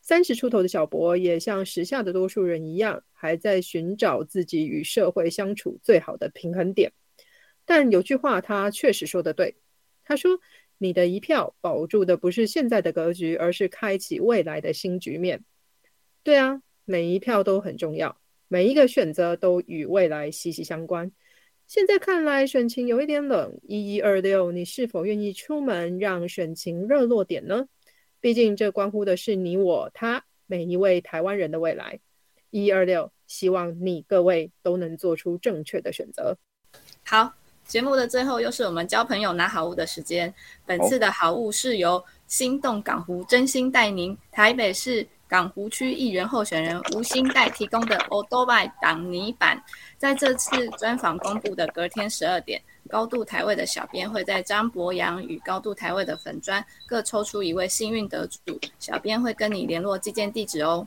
三十出头的小博也像时下的多数人一样，还在寻找自己与社会相处最好的平衡点。但有句话，他确实说的对，他说。你的一票保住的不是现在的格局，而是开启未来的新局面。对啊，每一票都很重要，每一个选择都与未来息息相关。现在看来选情有一点冷，一一二六，你是否愿意出门让选情热络点呢？毕竟这关乎的是你我他每一位台湾人的未来。一一二六，希望你各位都能做出正确的选择。好。节目的最后，又是我们交朋友拿好物的时间。本次的好物是由心动港湖真心带您台北市港湖区议员候选人吴心代提供的 o d o b 挡泥板。在这次专访公布的隔天十二点，高度台位的小编会在张博洋与高度台位的粉砖各抽出一位幸运得主，小编会跟你联络寄件地址哦。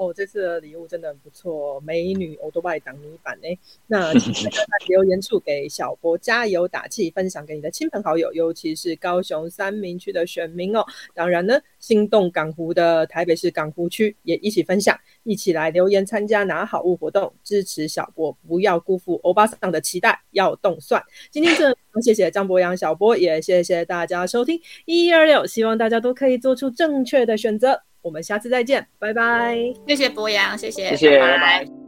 哦，这次的礼物真的很不错，美女欧多拜挡泥板呢。那请大家在留言处给小波加油打气，分享给你的亲朋好友，尤其是高雄三明区的选民哦。当然呢，心动港湖的台北市港湖区也一起分享，一起来留言参加拿好物活动，支持小波，不要辜负欧巴桑的期待，要动算。今天真的谢谢张博洋小波，也谢谢大家收听一一二六，希望大家都可以做出正确的选择。我们下次再见，拜拜！谢谢博洋，谢谢，谢谢，拜拜。